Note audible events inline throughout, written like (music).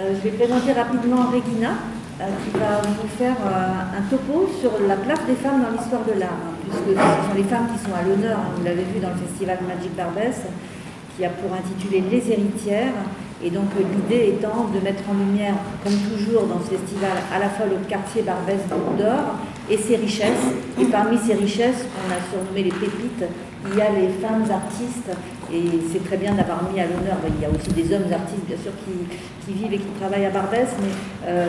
Euh, je vais présenter rapidement Regina, euh, qui va vous faire euh, un topo sur la place des femmes dans l'histoire de l'art, hein, puisque ce sont les femmes qui sont à l'honneur, hein, vous l'avez vu dans le festival Magic Barbès, qui a pour intituler Les héritières. Et donc l'idée étant de mettre en lumière, comme toujours dans ce festival, à la fois le quartier Barbès d'Or et ses richesses. Et parmi ces richesses, on a surnommé les pépites, il y a les femmes artistes, et c'est très bien d'avoir mis à l'honneur, il y a aussi des hommes artistes bien sûr qui, vivent et qui travaillent à Barbès, mais euh,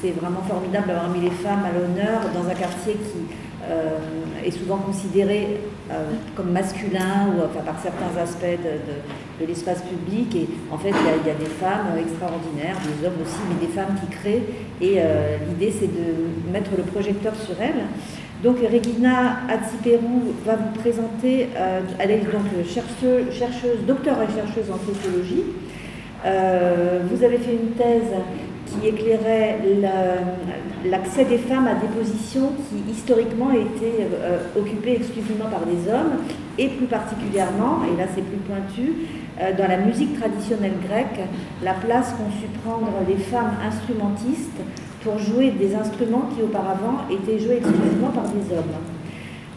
c'est vraiment formidable d'avoir mis les femmes à l'honneur dans un quartier qui euh, est souvent considéré euh, comme masculin ou par certains aspects de, l'espace public. Et en fait, il y, a, des femmes extraordinaires, des hommes aussi, mais des femmes qui créent. Et l'idée, c'est de mettre le projecteur sur elles. Donc Regina Atsiperou va vous présenter, elle est donc chercheuse, docteur et chercheuse en sociologie. vous avez fait une thèse qui éclairait l'accès des femmes à des positions qui historiquement étaient euh, occupées exclusivement par des hommes, et plus particulièrement, et là c'est plus pointu, euh, dans la musique traditionnelle grecque, la place qu'ont su prendre les femmes instrumentistes pour jouer des instruments qui auparavant étaient joués exclusivement par des hommes.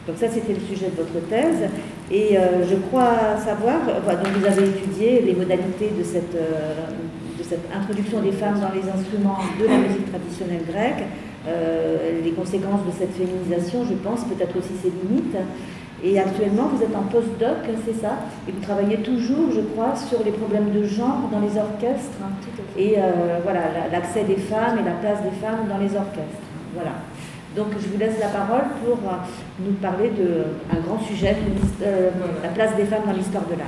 Donc ça, c'était le sujet de votre thèse. Et euh, je crois savoir, vous avez étudié les modalités de cette, cette introduction des femmes dans les instruments de la musique traditionnelle grecque, euh, les conséquences de cette féminisation, je pense, peut-être aussi ses limites. Et actuellement, vous êtes en post-doc, c'est ça? Et vous travaillez toujours, je crois, sur les problèmes de genre dans les orchestres. Et euh, voilà, l'accès des femmes et la place des femmes dans les orchestres. Voilà. Donc je vous laisse la parole pour euh, nous parler d'un grand sujet, la place des femmes dans l'histoire de l'art.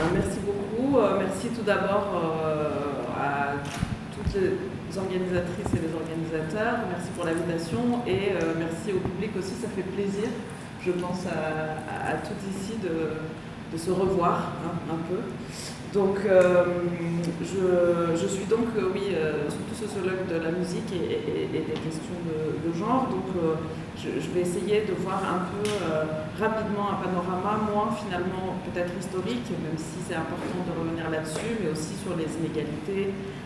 Ben, merci beaucoup. Euh, merci tout d'abord euh, à toutes les organisatrices et les organisateurs. Merci pour l'invitation et euh, merci au public aussi. Ça fait plaisir, je pense, à, toutes ici de, se revoir hein, un peu. Donc, je, suis donc, oui, surtout sociologue de la musique et, des questions de, genre. Donc, je, vais essayer de voir un peu euh, rapidement un panorama, moins finalement peut-être historique, même si c'est important de revenir là-dessus, mais aussi sur les inégalités euh,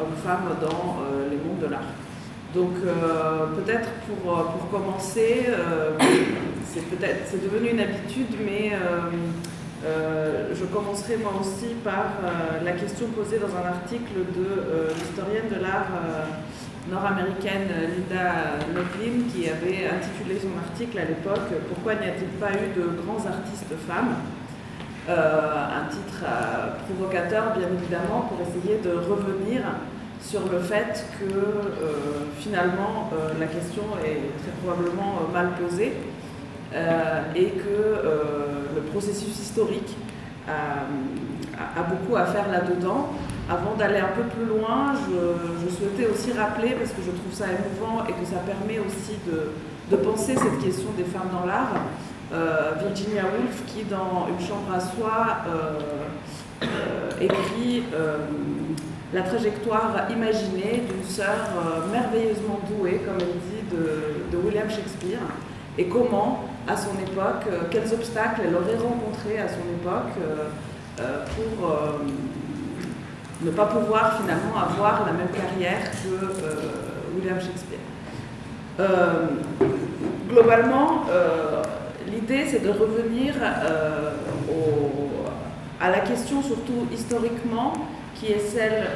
hommes-femmes dans euh, les mondes de l'art. Donc peut-être pour, pour commencer, c'est c'est devenu une habitude, mais je commencerai moi aussi par la question posée dans un article de l'historienne de l'art nord-américaine Linda Nochlin qui avait intitulé son article à l'époque Pourquoi n'y a-t-il pas eu de grands artistes femmes? euh, Un titre euh, provocateur bien évidemment pour essayer de revenir sur le fait que euh, finalement la question est très probablement mal posée et que le processus historique a beaucoup à faire là-dedans. Avant d'aller un peu plus loin, je, souhaitais aussi rappeler, parce que je trouve ça émouvant et que ça permet aussi de, penser cette question des femmes dans l'art, euh, Virginia Woolf qui dans Une chambre à soi euh, euh, écrit la trajectoire imaginée d'une sœur merveilleusement douée, comme elle dit, de, William Shakespeare, et comment, à son époque, quels obstacles elle aurait rencontrés à son époque pour ne pas pouvoir finalement avoir la même carrière que euh, William Shakespeare. Euh, globalement, euh, l'idée c'est de revenir à la question surtout historiquement qui est celle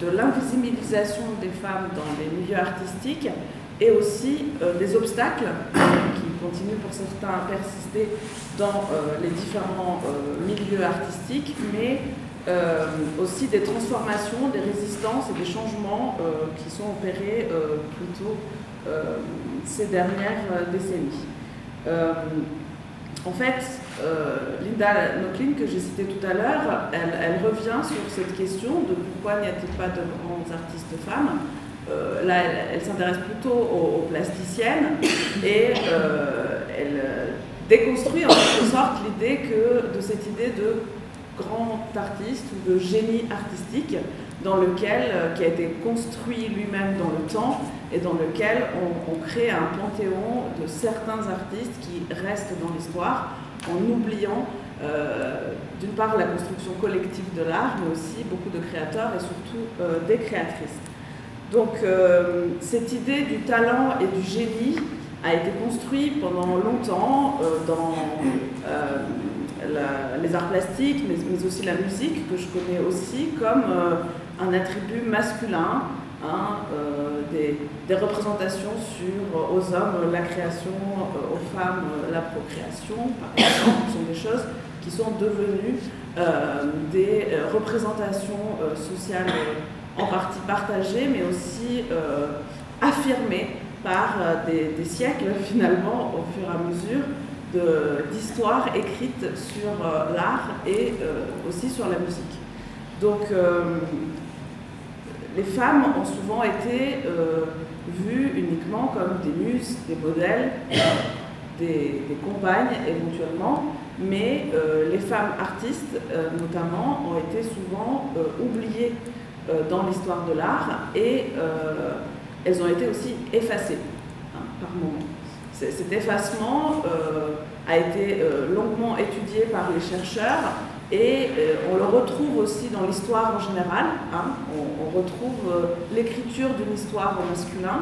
de l'invisibilisation des femmes dans les milieux artistiques et aussi des obstacles (coughs) qui continuent pour certains à persister dans les différents milieux artistiques, mais euh, aussi des transformations, des résistances et des changements euh, qui sont opérés euh, plutôt ces dernières décennies. En fait, Linda Nochlin, que j'ai citée tout à l'heure, elle, revient sur cette question de pourquoi n'y a-t-il pas de grandes artistes femmes. là, elle, s'intéresse plutôt aux, plasticiennes et elle déconstruit en quelque sorte l'idée que de cette idée de grand artiste ou de génie artistique dans lequel, euh, qui a été construit lui-même dans le temps et dans lequel on, crée un panthéon de certains artistes qui restent dans l'histoire en oubliant d'une part la construction collective de l'art, mais aussi beaucoup de créateurs et surtout des créatrices. Donc cette idée du talent et du génie a été construite pendant longtemps dans les arts plastiques, mais, aussi la musique, que je connais aussi comme un attribut masculin, hein, euh, des, représentations sur, euh, aux hommes la création, euh, aux femmes la procréation, par exemple, sont des choses qui sont devenues des représentations sociales en partie partagées, mais aussi affirmées par des, siècles (laughs) finalement au fur et à mesure d'histoires écrites sur l'art et aussi sur la musique. Donc les femmes ont souvent été euh, vues uniquement comme des muses, des modèles, des, compagnes éventuellement, mais euh, les femmes artistes euh, notamment ont été souvent oubliées dans l'histoire de l'art et elles ont été aussi effacées hein, par moments. Cet effacement a été longuement étudié par les chercheurs et euh, on le retrouve aussi dans l'histoire en général. Hein. On, retrouve euh, l'écriture d'une histoire au masculin,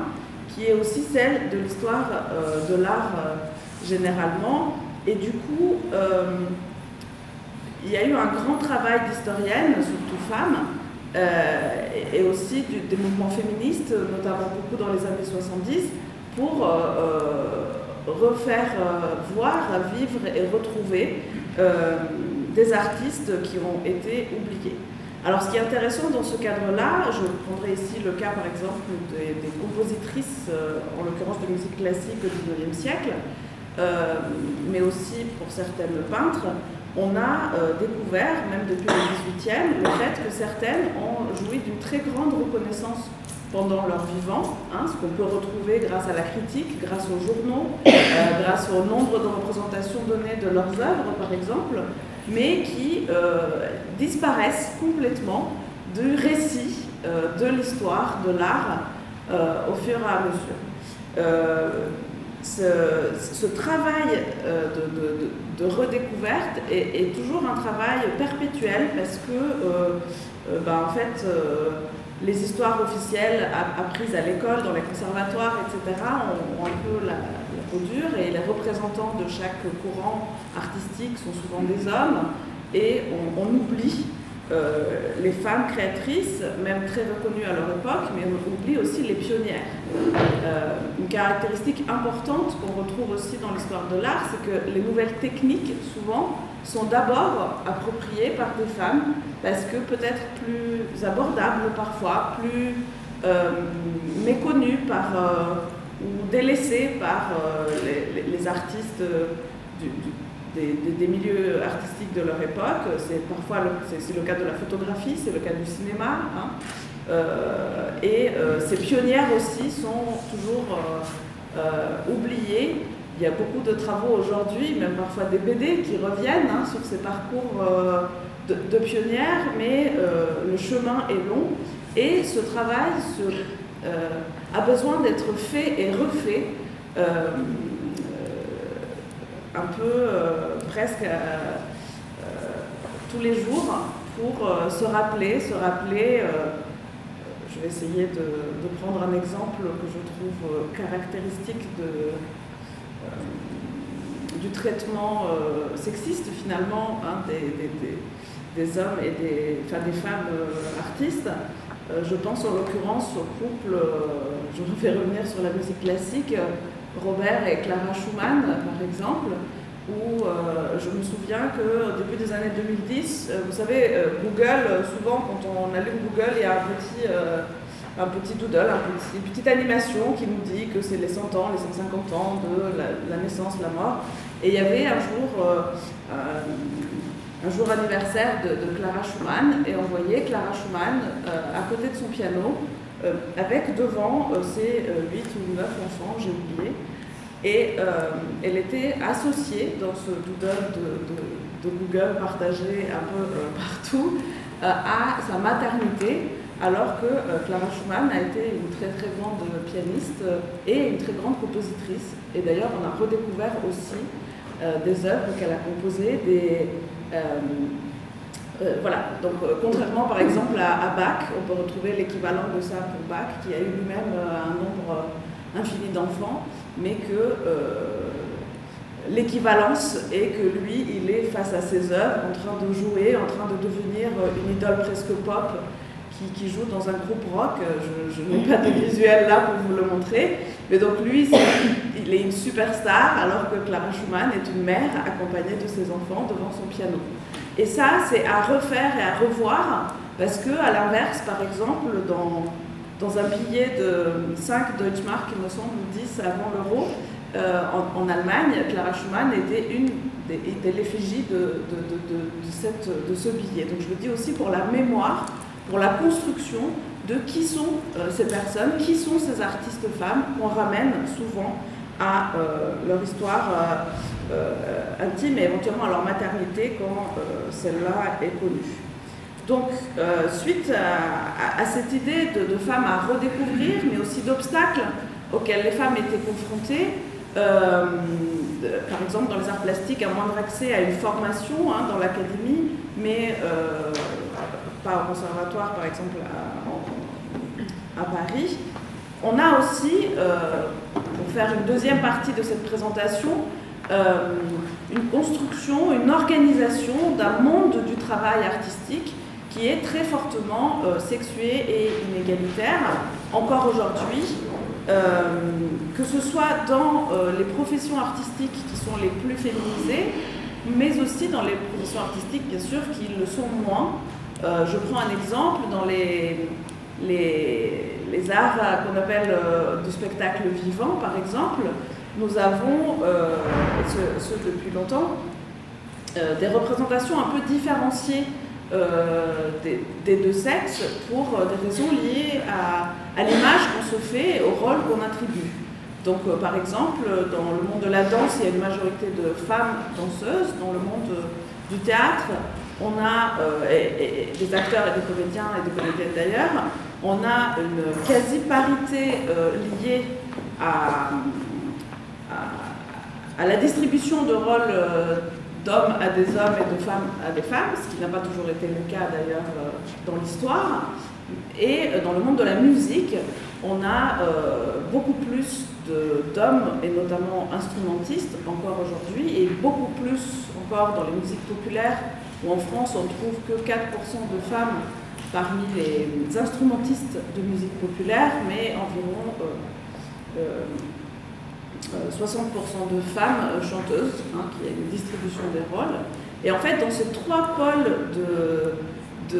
qui est aussi celle de l'histoire euh, de l'art généralement. Et du coup, il y a eu un grand travail d'historienne, surtout femmes, et aussi des mouvements féministes, notamment beaucoup dans les années 70, pour refaire voir, vivre et retrouver des artistes qui ont été oubliés. Alors ce qui est intéressant dans ce cadre-là, je prendrai ici le cas par exemple des, compositrices, euh, en l'occurrence de musique classique du XIXe siècle, euh, mais aussi pour certaines peintres, on a euh, découvert, même depuis le XVIIIe, le fait que certaines ont joui d'une très grande reconnaissance pendant leur vivant, hein, ce qu'on peut retrouver grâce à la critique, grâce aux journaux, grâce au nombre de représentations données de leurs œuvres par exemple, mais qui euh, disparaissent complètement du récit euh, de l'histoire de l'art euh, au fur et à mesure. Ce, travail de, redécouverte est, toujours un travail perpétuel parce que, ben, en fait, les histoires officielles apprises à l'école, dans les conservatoires, etc., ont, un peu la, dure et les représentants de chaque courant artistique sont souvent des hommes et on, oublie euh, les femmes créatrices, même très reconnues à leur époque, mais on oublie aussi les pionnières. Euh, une caractéristique importante qu'on retrouve aussi dans l'histoire de l'art, c'est que les nouvelles techniques, souvent, sont d'abord appropriées par des femmes, parce que peut-être plus abordables parfois, plus euh, méconnues par ou délaissés par les, artistes des, milieux artistiques de leur époque. C'est parfois le, cas de la photographie, c'est le cas du cinéma. Hein. Euh, et euh, ces pionnières aussi sont toujours oubliées. Il y a beaucoup de travaux aujourd'hui, même parfois des BD qui reviennent hein, sur ces parcours de, pionnières, mais le chemin est long et ce travail euh, a besoin d'être fait et refait euh, euh, un peu presque tous les jours pour se rappeler, se rappeler je vais essayer de, prendre un exemple que je trouve caractéristique du traitement sexiste finalement hein, des, des, hommes et des, enfin, des femmes artistes. Euh, je pense en l'occurrence au couple, euh, je (laughs) vous fais revenir sur la musique classique, Robert et Clara Schumann par exemple, où euh, je me souviens qu'au début des années 2010, vous savez, Google, souvent quand on allume Google, il y a un petit, un petit doodle, une petite animation qui nous dit que c'est les 100 ans, les 150 ans de la, naissance, la mort. Et il y avait un jour un jour anniversaire de, Clara Schumann et on voyait Clara Schumann euh, à côté de son piano euh, avec devant euh, ses 8 ou 9 enfants, j'ai oublié. Et elle était associée dans ce doodle de, Google partagé un peu (laughs) partout à sa maternité, alors que Clara Schumann a été une très très grande pianiste et une très grande compositrice. Et d'ailleurs, on a redécouvert aussi des œuvres qu'elle a composées, des, voilà, donc contrairement par exemple à, à, Bach, on peut retrouver l'équivalent de ça pour Bach, qui a eu lui-même un nombre infini d'enfants, mais que l'équivalence est que lui, il est face à ses œuvres, en train de jouer, en train de devenir une idole presque pop qui, joue dans un groupe rock. Je, n'ai pas de visuel là pour vous le montrer, mais donc lui, il est une superstar, alors que Clara Schumann est une mère accompagnée de ses enfants devant son piano. Et ça, c'est à refaire et à revoir, parce que à l'inverse, par exemple, dans, dans un billet de 5 Deutschmark, il me semble, 10 avant l'euro, euh, en, Allemagne, Clara Schumann était, une, l'effigie de, de, de, de, ce billet. Donc je le dis aussi pour la mémoire, pour la construction de qui sont euh, ces personnes, qui sont ces artistes femmes qu'on ramène souvent à euh, leur histoire intime et éventuellement à leur maternité quand celle-là est connue. Donc, suite à, cette idée de, femmes à redécouvrir, mais aussi d'obstacles auxquels les femmes étaient confrontées, euh, par exemple, dans les arts plastiques, un moindre accès à une formation hein, dans l'académie, mais euh, pas au conservatoire, par exemple, à, Paris. On a aussi, euh, pour faire une deuxième partie de cette présentation, une construction, une organisation d'un monde du travail artistique qui est très fortement sexué et inégalitaire, encore aujourd'hui, euh, que ce soit dans euh, les professions artistiques qui sont les plus féminisées, mais aussi dans les professions artistiques, bien sûr, qui le sont moins. Euh, je prends un exemple dans les, les, arts qu'on appelle du spectacle vivant, par exemple. Nous avons, ce, depuis longtemps, des représentations un peu différenciées euh, des, deux sexes pour euh, des raisons liées à, l'image qu'on se fait et au rôle qu'on attribue. Donc, euh, par exemple, dans le monde de la danse, il y a une majorité de femmes danseuses. Dans le monde du théâtre, on a, des acteurs et des comédiens et des comédiennes d'ailleurs, on a une quasi-parité liée à, à, la distribution de rôles d'hommes à des hommes et de femmes à des femmes, ce qui n'a pas toujours été le cas d'ailleurs euh, dans l'histoire. Et euh, dans le monde de la musique, on a euh, beaucoup plus d'hommes, et notamment instrumentistes, encore aujourd'hui, et beaucoup plus encore dans les musiques populaires, où en France on trouve que 4% de femmes parmi les instrumentistes de musique populaire, mais environ 60% euh, de femmes euh, chanteuses, hein, qui a une distribution des rôles. Et en fait, dans ces trois pôles de,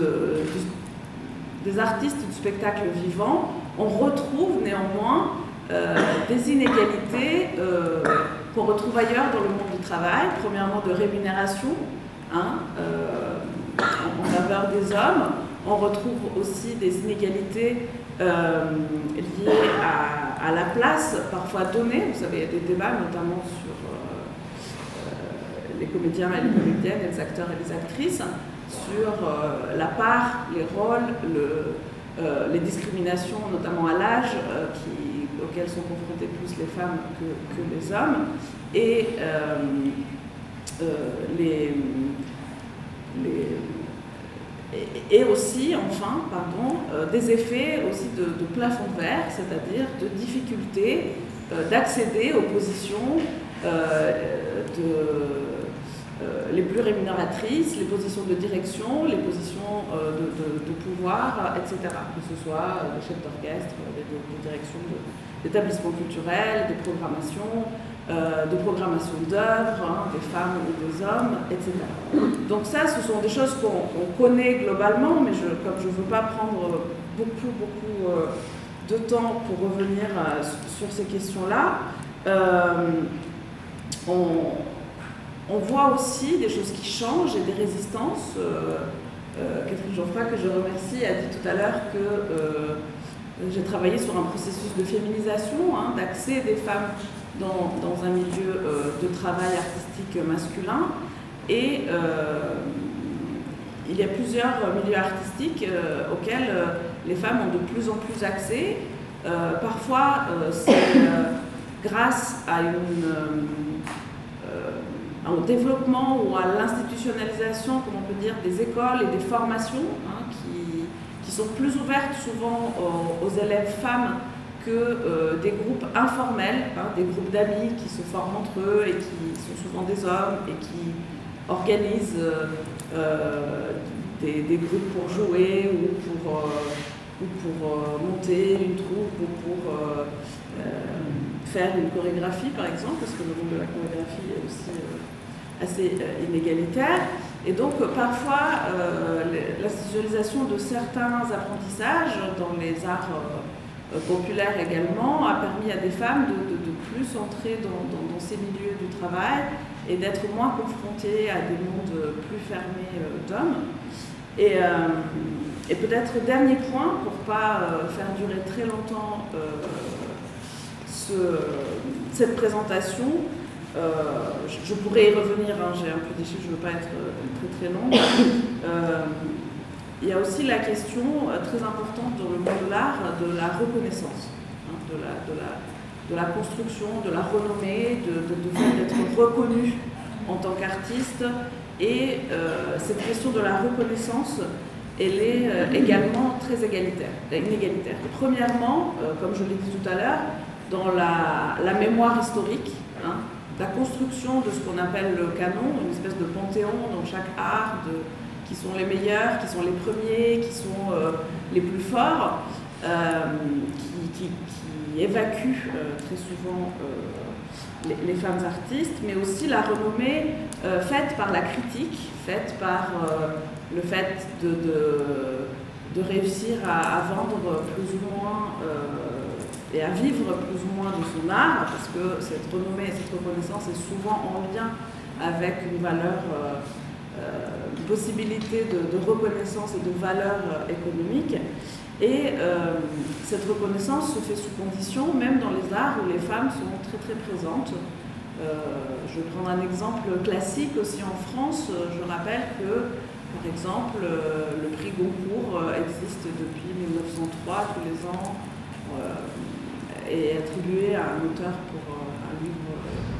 des artistes du spectacle vivant, on retrouve néanmoins euh, des inégalités qu'on retrouve ailleurs dans le monde du travail. Premièrement, de rémunération hein, en faveur des hommes. On retrouve aussi des inégalités liées à la place parfois donnée, vous savez, il y a des débats notamment sur euh, euh, les comédiens et les comédiennes, les acteurs et les actrices, sur euh, la part, les rôles, le, les discriminations, notamment à l'âge, auxquelles sont confrontées plus les femmes que, les hommes, et les et, aussi, enfin, pardon, euh, des effets aussi de, plafond verre, c'est-à-dire de difficulté euh, d'accéder aux positions euh, les plus rémunératrices, les positions de direction, les positions de, pouvoir, etc. Que ce soit des chefs d'orchestre, des, directions d'établissements culturels, des programmations, euh, de programmation d'œuvres, hein, des femmes ou des hommes, etc. Donc ça, ce sont des choses qu'on connaît globalement, mais comme je ne veux pas prendre beaucoup, beaucoup euh, de temps pour revenir euh, sur ces questions-là, on, voit aussi des choses qui changent et des résistances. Catherine Geoffroy, que je remercie, a dit tout à l'heure que j'ai travaillé sur un processus de féminisation, hein, d'accès des femmes dans, un milieu euh, de travail artistique masculin. Et euh, il y a plusieurs milieux artistiques euh, auxquels les femmes ont de plus en plus accès. parfois, c'est grâce à une, au développement ou à l'institutionnalisation, comme on peut dire, des écoles et des formations hein, qui, qui, sont plus ouvertes souvent aux, élèves femmes que euh, des groupes informels, hein, des groupes d'amis qui se forment entre eux et qui sont souvent des hommes et qui organisent euh, euh, des, groupes pour jouer ou pour, ou pour monter une troupe ou pour faire une chorégraphie par exemple, parce que le monde de la chorégraphie est aussi assez inégalitaire. Et donc parfois l'institutionnalisation de certains apprentissages dans les arts populaire également a permis à des femmes de, plus entrer dans, ces milieux du travail et d'être moins confrontées à des mondes plus fermés euh, d'hommes. Et, euh, et peut-être dernier point, pour ne pas faire durer très longtemps ce, cette présentation, je, pourrais y revenir, hein, j'ai un peu déçu, je ne veux pas être très très longue. Il y a aussi la question euh, très importante dans le monde de l'art de la reconnaissance, hein, de, la, de, de, construction, de la renommée, de, d'être reconnu en tant qu'artiste. Et euh, cette question de la reconnaissance, elle est euh, également très égalitaire, inégalitaire. Premièrement, comme je l'ai dit tout à l'heure, dans la, la mémoire historique, hein, la construction de ce qu'on appelle le canon, une espèce de panthéon dans chaque art, de, qui sont les meilleurs, qui sont les premiers, qui sont euh, les plus forts, euh, qui, évacuent euh, très souvent les, femmes artistes, mais aussi la renommée faite par la critique, faite par le fait de, réussir à, vendre plus ou moins et à vivre plus ou moins de son art, parce que cette renommée et cette reconnaissance est souvent en lien avec une valeur possibilité de, reconnaissance et de valeur euh, économique. Et euh, cette reconnaissance se fait sous condition, même dans les arts où les femmes sont très très présentes. je vais prendre un exemple classique aussi en France. Je rappelle que, par exemple, le prix Goncourt existe depuis 1903 tous les ans et est attribué à un auteur pour un livre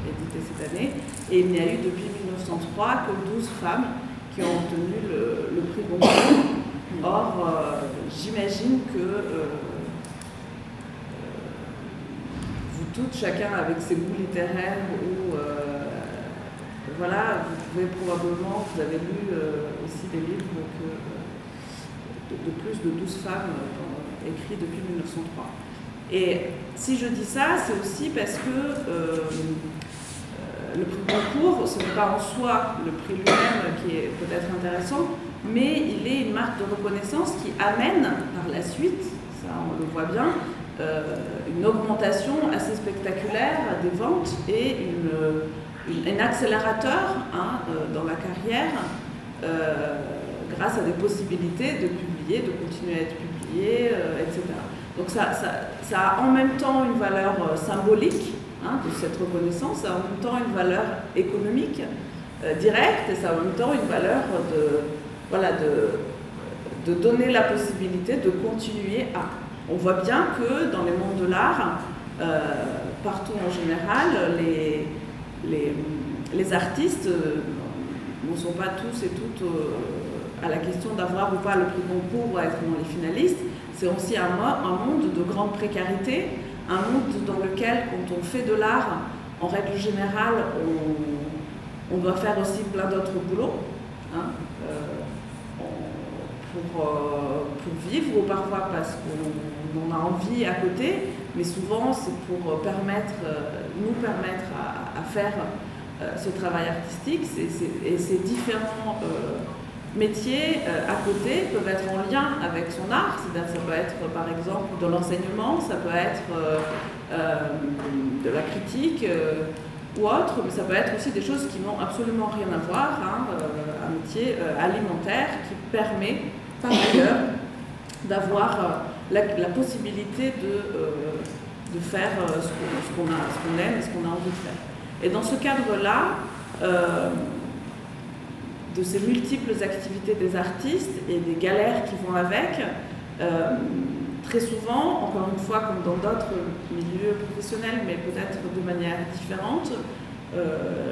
édité cette année. Et il n'y a eu depuis 1903 que 12 femmes qui ont obtenu le, prix Goncourt. Or, euh, j'imagine que euh, euh, vous toutes, chacun avec ses goûts littéraires ou voilà, vous pouvez probablement, vous avez lu aussi des livres que, de, plus de 12 femmes écrits depuis 1903. Et si je dis ça, c'est aussi parce que le prix Goncourt, ce n'est pas en soi le prix lui-même qui est peut-être intéressant, mais il est une marque de reconnaissance qui amène par la suite, ça on le voit bien, euh, une augmentation assez spectaculaire des ventes et une, un accélérateur hein, euh, dans la carrière euh, grâce à des possibilités de publier, de continuer à être publié, etc. Donc ça, ça, a en même temps une valeur symbolique Hein, de cette reconnaissance, ça a en même temps une valeur économique euh, directe et ça a en même temps une valeur de, voilà, de, de donner la possibilité de continuer à. On voit bien que dans les mondes de l'art, euh, partout en général, les, les, les artistes euh, ne sont pas tous et toutes à la question d'avoir ou pas le prix concours ou être dans les finalistes. C'est aussi un monde de grande précarité un monde dans lequel, quand on fait de l'art, en règle générale, on, doit faire aussi plein d'autres boulots hein, euh, pour, euh, pour, vivre, ou parfois parce qu'on a envie à côté, mais souvent c'est pour permettre, euh, nous permettre à, faire ce travail artistique. et c'est différent métiers euh, à côté peuvent être en lien avec son art, c'est-à-dire ça peut être par exemple de l'enseignement, ça peut être euh, euh, de la critique ou autre, mais ça peut être aussi des choses qui n'ont absolument rien à voir, hein, un métier alimentaire qui permet par ailleurs d'avoir la, possibilité de, de faire ce qu'on aime et ce qu'on a envie de faire. Et dans ce cadre-là, de ces multiples activités des artistes et des galères qui vont avec, euh, très souvent, encore une fois comme dans d'autres milieux professionnels, mais peut-être de manière différente,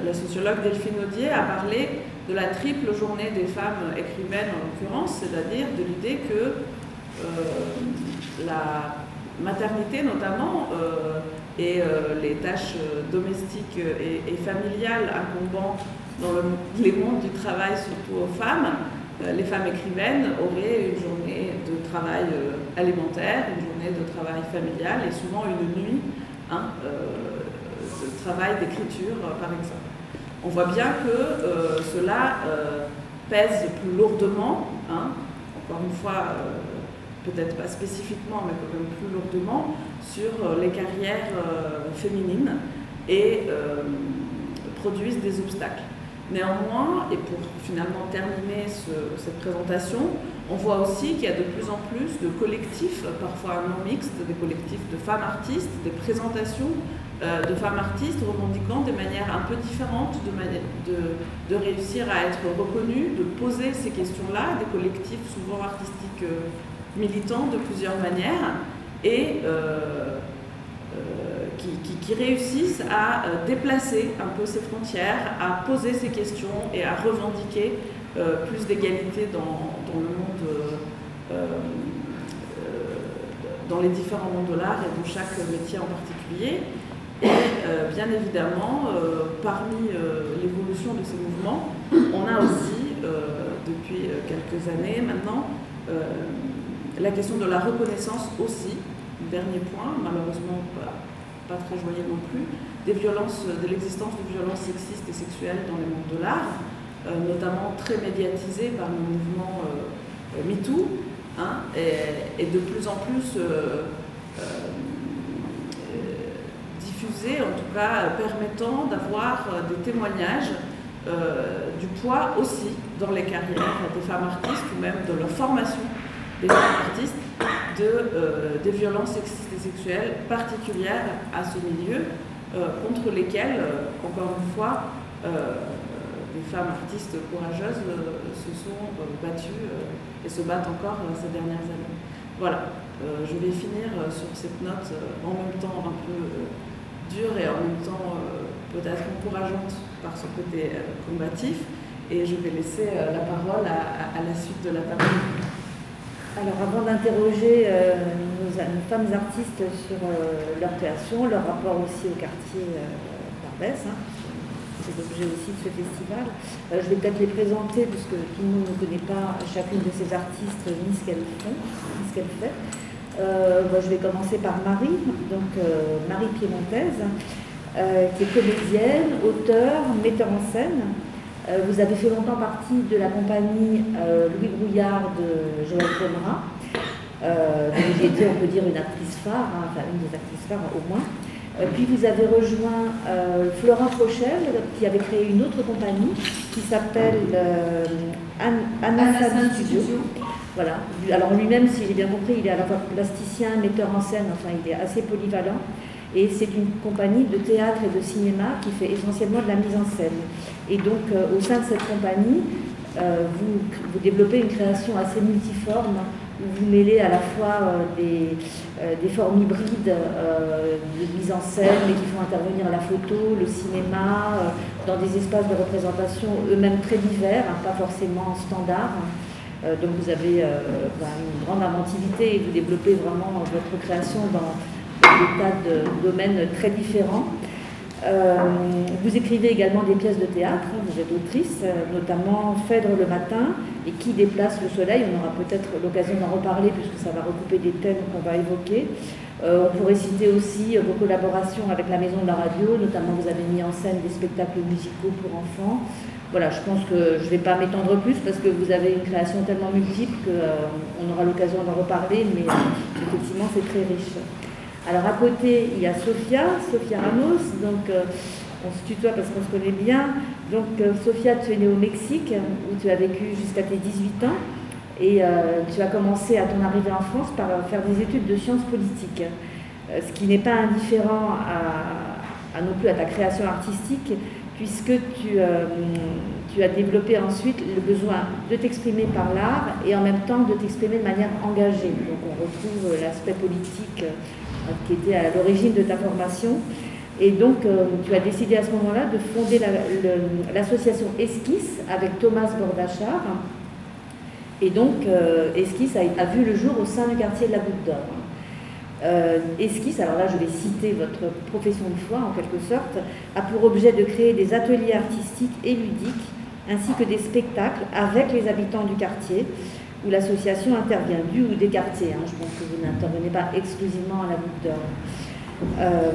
la sociologue Delphine Audier a parlé de la triple journée des femmes écrivaines en l'occurrence, c'est-à-dire de l'idée que la maternité notamment et les tâches domestiques et, familiales incombant dans les mondes du travail, surtout aux femmes, les femmes écrivaines auraient une journée de travail alimentaire, une journée de travail familial et souvent une nuit hein, de travail d'écriture, par exemple. On voit bien que cela pèse plus lourdement, hein, encore une fois, peut-être pas spécifiquement, mais quand même plus lourdement, sur les carrières féminines et produisent des obstacles. Néanmoins, et pour finalement terminer cette présentation, on voit aussi qu'il y a de plus en plus de collectifs, parfois non mixtes, des collectifs de femmes artistes, des présentations euh, de femmes artistes revendiquant des manières un peu différentes de, réussir à être reconnues, de poser ces questions-là, des collectifs souvent artistiques euh, militants de plusieurs manières. Et euh, qui, réussissent à euh, déplacer un peu ces frontières, à poser ces questions et à revendiquer euh, plus d'égalité dans, le monde, euh, dans les différents mondes de l'art et dans chaque métier en particulier. Et bien évidemment, parmi l'évolution de ces mouvements, on a aussi, depuis quelques années maintenant, la question de la reconnaissance aussi, dernier point, malheureusement pas très joyeux non plus, des violences, de l'existence de violences sexistes et sexuelles dans les mondes de l'art, euh, notamment très médiatisées par le mouvement euh, MeToo, hein, et, de plus en plus euh, diffusées, en tout cas permettant d'avoir des témoignages du poids aussi dans les carrières des femmes artistes ou même de leur formation des artistes de, euh, des violences sexistes et sexuelles particulières à ce milieu, euh, contre lesquelles, euh, encore une fois, des femmes artistes courageuses se sont battues et se battent encore ces dernières années. Voilà, je vais finir sur cette note en même temps un peu dure et en même temps peut-être encourageante par son côté combatif. Et je vais laisser la parole à, à la suite de la table. Alors avant d'interroger euh, nos, femmes artistes sur euh, leur création, leur rapport aussi au quartier euh, Barbès, hein, c'est l'objet aussi de ce festival, je vais peut-être les présenter puisque tout le monde ne connaît pas chacune de ces artistes ni ce qu'elles font, ni ce qu'elles fait. je vais commencer par Marie, donc Marie Piémontaise, qui est comédienne, auteure, metteur en scène, euh, vous avez fait longtemps partie de la compagnie euh, Louis Brouillard de Joël. Euh, vous étiez, on peut dire, une actrice phare, hein, enfin une des actrices phares au moins. puis vous avez rejoint Florent Fauchel, qui avait créé une autre compagnie qui s'appelle Anna, Studio. Voilà. Alors lui-même, si j'ai bien compris, il est à la fois plasticien, metteur en scène, enfin il est assez polyvalent. Et c'est une compagnie de théâtre et de cinéma qui fait essentiellement de la mise en scène. Et donc, euh, au sein de cette compagnie, euh, vous, développez une création assez multiforme, où vous mêlez à la fois euh, des, des, formes hybrides de mise en scène, mais qui font intervenir la photo, le cinéma, dans des espaces de représentation eux-mêmes très divers, hein, pas forcément standards. donc vous avez ben, une grande inventivité et vous développez vraiment votre création dans des tas de domaines très différents. Euh, vous écrivez également des pièces de théâtre, hein, vous êtes autrice, euh, notamment Phèdre le matin et Qui déplace le soleil. On aura peut-être l'occasion d'en reparler puisque ça va recouper des thèmes qu'on va évoquer. Euh, on pourrait citer aussi vos collaborations avec la Maison de la Radio, notamment vous avez mis en scène des spectacles musicaux pour enfants. Voilà, je pense que je ne vais pas m'étendre plus parce que vous avez une création tellement multiple qu'on aura l'occasion d'en reparler, mais effectivement c'est très riche. Alors à côté, il y a Sofia, Sofia Ramos, donc euh, on se tutoie parce qu'on se connaît bien. Donc euh, Sofia, tu es née au Mexique où tu as vécu jusqu'à tes 18 ans et euh, tu as commencé à ton arrivée en France par faire des études de sciences politiques, ce qui n'est pas indifférent à, non plus à ta création artistique puisque tu, as développé ensuite le besoin de t'exprimer par l'art et en même temps de t'exprimer de manière engagée. Donc on retrouve l'aspect politique qui était à l'origine de ta formation. Et donc, tu as décidé à ce moment-là de fonder l'association Esquisse avec Thomas Bordachard. Et donc, Esquisse a, vu le jour au sein du quartier de la Goutte d'Or. Euh, Esquisse, alors là je vais citer votre profession de foi en quelque sorte, a pour objet de créer des ateliers artistiques et ludiques ainsi que des spectacles avec les habitants du quartier où l'association intervient, du ou des quartiers. Hein. je pense que vous n'intervenez pas exclusivement à la Goutte d'Or. Euh,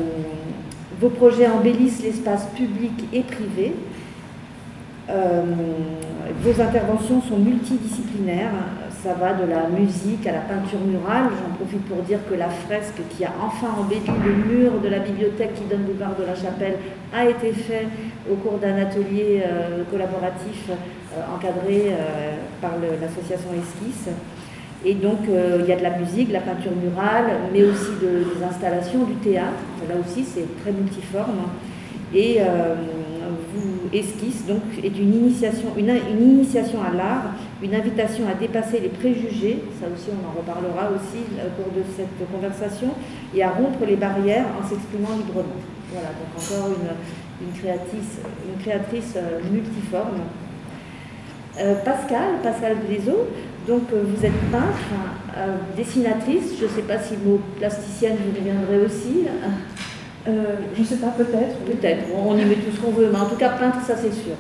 vos projets embellissent l'espace public et privé. Euh, vos interventions sont multidisciplinaires ça va de la musique à la peinture murale. J'en profite pour dire que la fresque qui a enfin embelli le mur de la bibliothèque qui donne boulevard de la Chapelle a été faite au cours d'un atelier euh, collaboratif encadré euh, par l'association Esquisse. Et donc, il y a de la musique, de la peinture murale, mais aussi des installations, du théâtre. Là aussi, c'est très multiforme. Et vous esquisse donc est une initiation, une, initiation à l'art, une invitation à dépasser les préjugés, ça aussi on en reparlera aussi au cours de cette conversation, et à rompre les barrières en s'exprimant librement. Voilà, donc encore une, créatrice, euh, multiforme. Euh, Pascal, Pascal Blaiseau, donc euh, vous êtes peintre, dessinatrice, je ne sais pas si le mot plasticienne vous reviendrez aussi. Euh, je ne sais pas, peut-être. Peut-être, on y met tout ce qu'on veut, mais en tout cas, peintre, ça c'est sûr.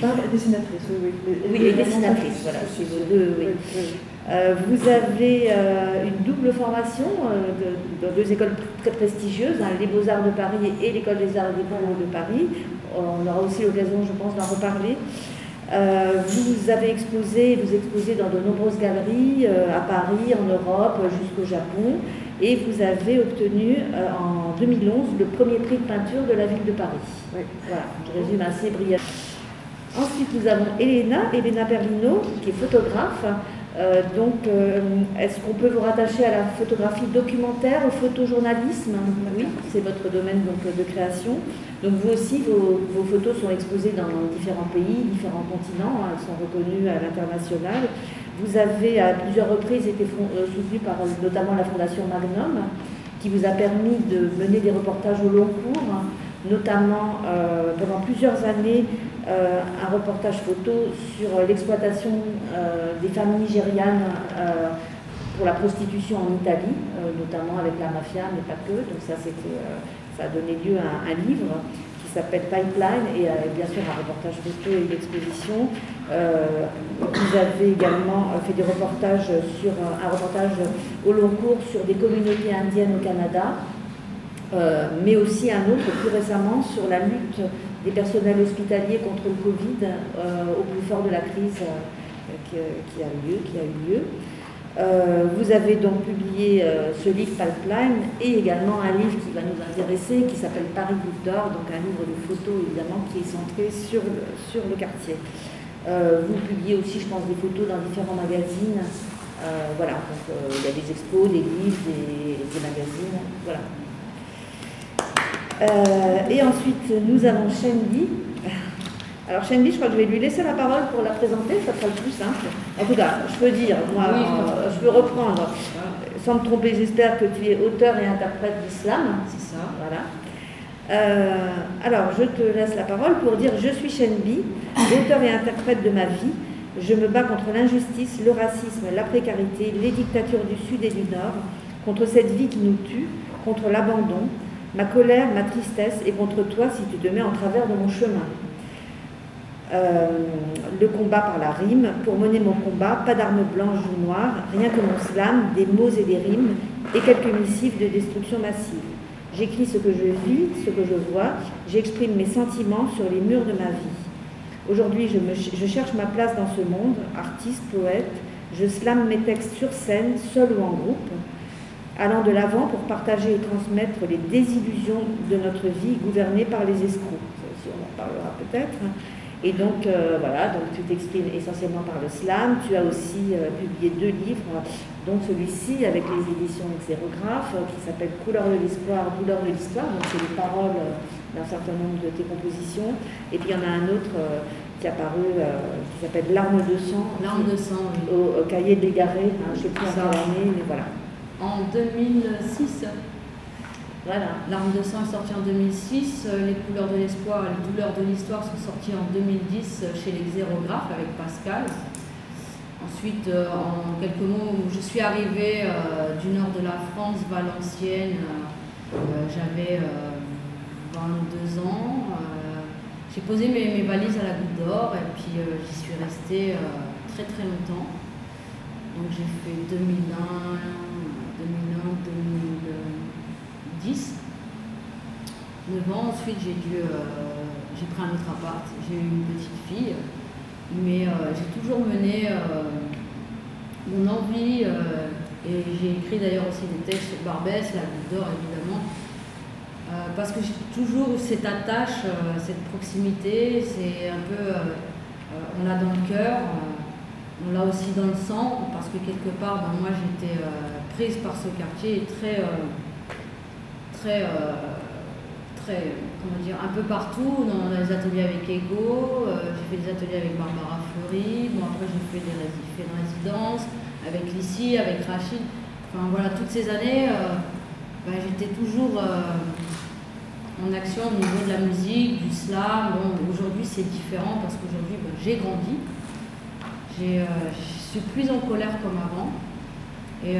Peintre et dessinatrice, oui. Oui, oui et dessinatrice, voilà, c'est vos deux, oui. Euh, vous avez euh, une double formation de, dans deux écoles très prestigieuses, hein, les Beaux-Arts de Paris et l'École des Arts et des Beaux de Paris. On aura aussi l'occasion, je pense, d'en reparler. Vous avez exposé, vous exposez dans de nombreuses galeries à Paris, en Europe, jusqu'au Japon et vous avez obtenu euh, en 2011 le premier prix de peinture de la ville de Paris. Voilà, je résume assez brièvement. Ensuite, nous avons Elena, Elena Perlino, qui est photographe. Euh, donc, euh, est-ce qu'on peut vous rattacher à la photographie documentaire, au photojournalisme? Oui, c'est votre domaine donc, de création. Donc, vous aussi, vos, photos sont exposées dans différents pays, différents continents. Hein. elles sont reconnues à l'international. Vous avez à plusieurs reprises été euh, soutenu par notamment la Fondation Magnum, qui vous a permis de mener des reportages au long cours, notamment euh, pendant plusieurs années euh, un reportage photo sur l'exploitation des femmes nigérianes pour la prostitution en Italie, notamment avec la mafia, mais pas que. Donc ça, ça a donné lieu à un livre s'appelle Pipeline et euh, bien sûr un reportage photo et une exposition. Euh, vous avez également euh, fait des reportages sur un reportage au long cours sur des communautés indiennes au Canada, mais aussi un autre plus récemment sur la lutte des personnels hospitaliers contre le Covid au plus fort de la crise qui, a eu lieu, qui a eu lieu. Euh, vous avez donc publié euh, ce livre Pipeline et également un livre qui va nous intéresser qui s'appelle Paris Goutte d'Or, donc un livre de photos évidemment qui est centré sur le, sur le quartier. Euh, vous publiez aussi, je pense, des photos dans différents magazines. voilà, donc il y a des expos, des livres, des, magazines. Voilà. et ensuite, nous avons Shendy. Alors Shendy, je crois que je vais lui laisser la parole pour la présenter, ça sera le plus simple. En tout cas, je peux dire, moi, euh, je peux reprendre, sans me tromper, j'espère que tu es auteur et interprète d'islam. C'est ça. Voilà. Euh, alors, je te laisse la parole pour dire Je suis Shenby, auteur et interprète de ma vie. Je me bats contre l'injustice, le racisme, la précarité, les dictatures du Sud et du Nord, contre cette vie qui nous tue, contre l'abandon, ma colère, ma tristesse et contre toi si tu te mets en travers de mon chemin. Euh, le combat par la rime. Pour mener mon combat, pas d'armes blanches ou noires, rien que mon slam, des mots et des rimes, et quelques missives de destruction massive. J'écris ce que je vis, ce que je vois, j'exprime mes sentiments sur les murs de ma vie. Aujourd'hui, je, cherche ma place dans ce monde, artiste, poète, je slame mes textes sur scène, seul ou en groupe, allant de l'avant pour partager et transmettre les désillusions de notre vie gouvernée par les escrocs. Ça aussi, on en parlera peut-être. Et donc, euh, voilà, donc tu t'exprimes essentiellement par le slam. Tu as aussi euh, publié deux livres, dont celui-ci avec les éditions Xérographe, qui s'appelle Couleur de l'histoire, douleur de l'histoire. Donc, c'est les paroles euh, d'un certain nombre de tes compositions. Et puis, il y en a un autre qui a paru, qui s'appelle Larmes de sang. Larmes de sang, oui. Au, cahier de l'égaré, hein, je ne sais plus en quelle année, mais voilà. En 2006 Voilà. L'arme de sang est sortie en 2006, euh, Les couleurs de l'espoir et les douleurs de l'histoire sont sorties en 2010 euh, chez les xérographes avec Pascal. Ensuite, euh, en quelques mots, je suis arrivée du nord de la France, Valenciennes. J'avais euh, 22 ans. J'ai posé mes, valises à la Goutte d'Or et puis j'y suis restée très très longtemps. Donc j'ai fait 2001, 2001, 2010. 9 ans, ensuite j'ai dû, euh, j'ai pris un autre appart, j'ai eu une petite fille, mais euh, j'ai toujours mené euh, mon envie, et j'ai écrit d'ailleurs aussi des textes sur Barbès, la Goutte d'Or évidemment, parce que j'ai toujours cette attache, cette proximité, c'est un peu, on l'a dans le cœur, on l'a aussi dans le sang, parce que quelque part, ben, moi j'étais prise par ce quartier et très, très, euh, très, comment dire, un peu partout, dans les ateliers avec Ego, euh, j'ai fait des ateliers avec Barbara Fleury, bon après j'ai fait des fait une résidence avec Lissy, avec Rachid, enfin voilà, toutes ces années, ben, j'étais toujours en action au niveau de la musique, du slam. Bon, aujourd'hui c'est différent parce qu'aujourd'hui ben, j'ai grandi. Euh, je suis plus en colère comme avant. Et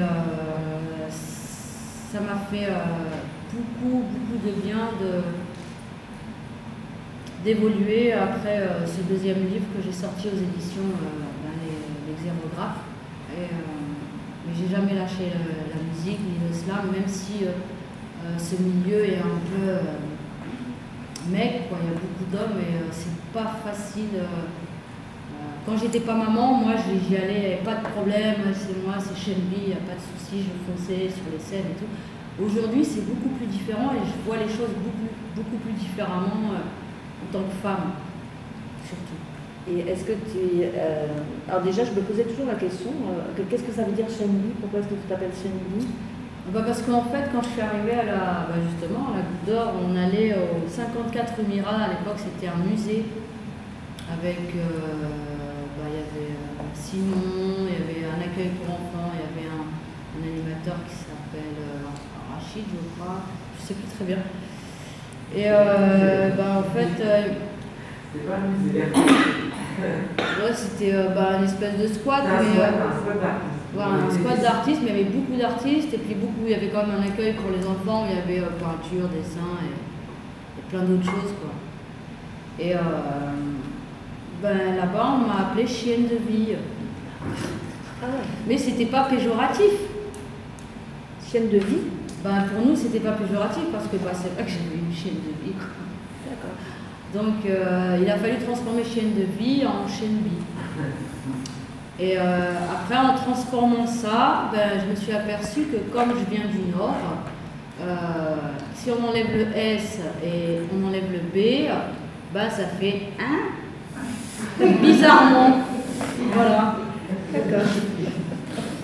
ça m'a fait beaucoup, beaucoup de bien d'évoluer après euh, ce deuxième livre que j'ai sorti aux éditions euh, ben, Xérographes. Et, euh, mais j'ai jamais lâché le- la musique ni le slam, même si euh, euh, ce milieu est un peu euh, mec, quoi. il y a beaucoup d'hommes et euh, c'est pas facile. euh, euh, quand j'étais pas maman, moi j'y allais, pas de problème, c'est moi, c'est Shenby, il n'y a pas de souci, je fonçais sur les scènes et tout. Aujourd'hui, c'est beaucoup plus différent et je vois les choses beaucoup, beaucoup plus différemment euh, en tant que femme, surtout. Et est-ce que tu. euh, alors, déjà, je me posais toujours la question euh, que- qu'est-ce que ça veut dire Shenli Pourquoi est-ce que tu t'appelles Shenli Bah parce qu'en fait, quand je suis arrivée à la, bah justement, à la Goutte d'Or, on allait au 54 rue Mira. À l'époque, c'était un musée avec, bah, il y avait Simon, il y avait un accueil pour enfants, il y avait un, un animateur qui s'appelle Rachid, je crois, je sais plus très bien. Et euh, bah, en fait, euh, C'est pas un musée. (coughs) ouais, c'était euh, bah, une espèce de squat, mais, euh, un squat d'artiste. voilà, un squat d'artistes, mais il y avait beaucoup d'artistes, et puis beaucoup, il y avait quand même un accueil pour les enfants, où il y avait euh, peinture, dessin et, et plein d'autres choses, quoi. Et euh, ben, là-bas, on m'a appelée chienne de vie. Ah ouais. Mais c'était pas péjoratif. Chienne de vie Ben, pour nous, c'était pas péjoratif, parce que bah, c'est vrai que j'avais une chienne de vie. D'accord. Donc, euh, il a fallu transformer chienne de vie en chienne vie. Et euh, après, en transformant ça, ben, je me suis aperçue que comme je viens du Nord, euh, si on enlève le S et on enlève le B, ben, ça fait un. Bizarrement. Voilà. D'accord.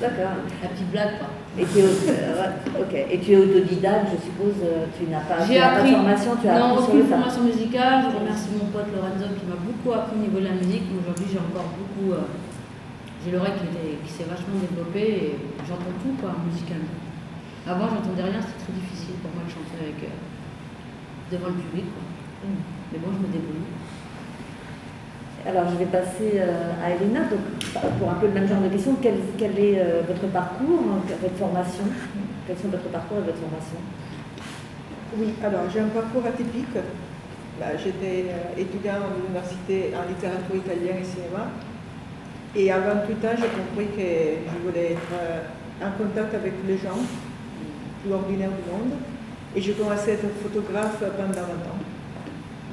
D'accord. La petite blague, quoi. Et tu es, euh. Et tu es autodidacte, je suppose, euh, tu n'as pas, tu pas de formation, tu as non, appris aucune formation musicale. Je remercie mon pote Lorenzo qui m'a beaucoup appris au niveau de la musique. Aujourd'hui, j'ai encore beaucoup. euh, j'ai l'oreille qui s'est vachement développée et j'entends tout, quoi, musicalement. Avant, j'entendais rien, c'était très difficile pour moi de chanter avec, euh, devant le public, quoi. Mm. Mais bon, je me débrouille. Alors, je vais passer euh, à Elena, donc, pour un peu le même genre de question. Quel, est euh, votre parcours, hein, votre formation? Quels sont votre parcours et votre formation? Oui, alors j'ai un parcours atypique. J'étais euh, étudiant à l'université en littérature italienne et cinéma. Et à 28 ans, j'ai compris que je voulais être en contact avec les gens plus ordinaires du monde. Et j'ai commencé à être photographe pendant 20 ans.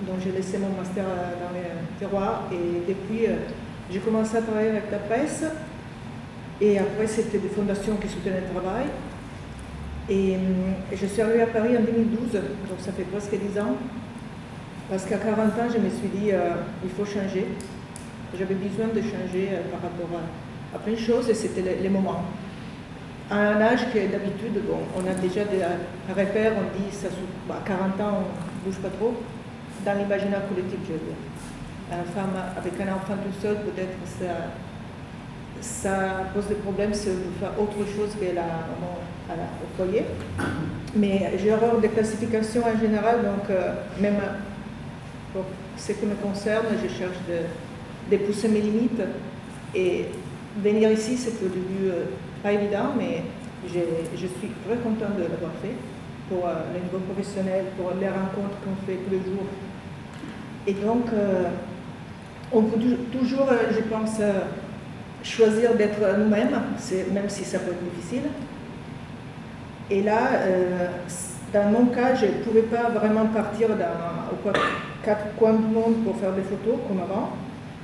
Donc j'ai laissé mon master euh, dans les terroirs et depuis euh, j'ai commencé à travailler avec la presse. Et après, c'était des fondations qui soutenaient le travail. Et je suis arrivée à Paris en 2012, donc ça fait presque 10 ans. Parce qu'à 40 ans, je me suis dit, euh, il faut changer. J'avais besoin de changer euh, par rapport à, plein de choses et c'était les, moments. À un âge que d'habitude, bon, on a déjà des euh, repères, on dit, bah, à 40 ans, on ne bouge pas trop. Dans l'imaginaire collectif, je veux dire. Une femme avec un enfant tout seul, peut-être ça, ça pose des problèmes si on autre chose à la- au foyer. Mais j'ai horreur des classifications en général, donc euh, même pour ce qui me concerne, je cherche de, pousser mes limites. Et venir ici, c'était au début euh, pas évident, mais je suis très contente de l'avoir fait pour euh, le niveau professionnel, pour les rencontres qu'on fait tous les jours. Et donc, euh, on peut tou- toujours, euh, je pense, euh, choisir d'être nous-mêmes, même si ça peut être difficile. Et là, dans mon cas, je ne pouvais pas vraiment partir dans quatre- coins du monde pour faire des photos comme avant,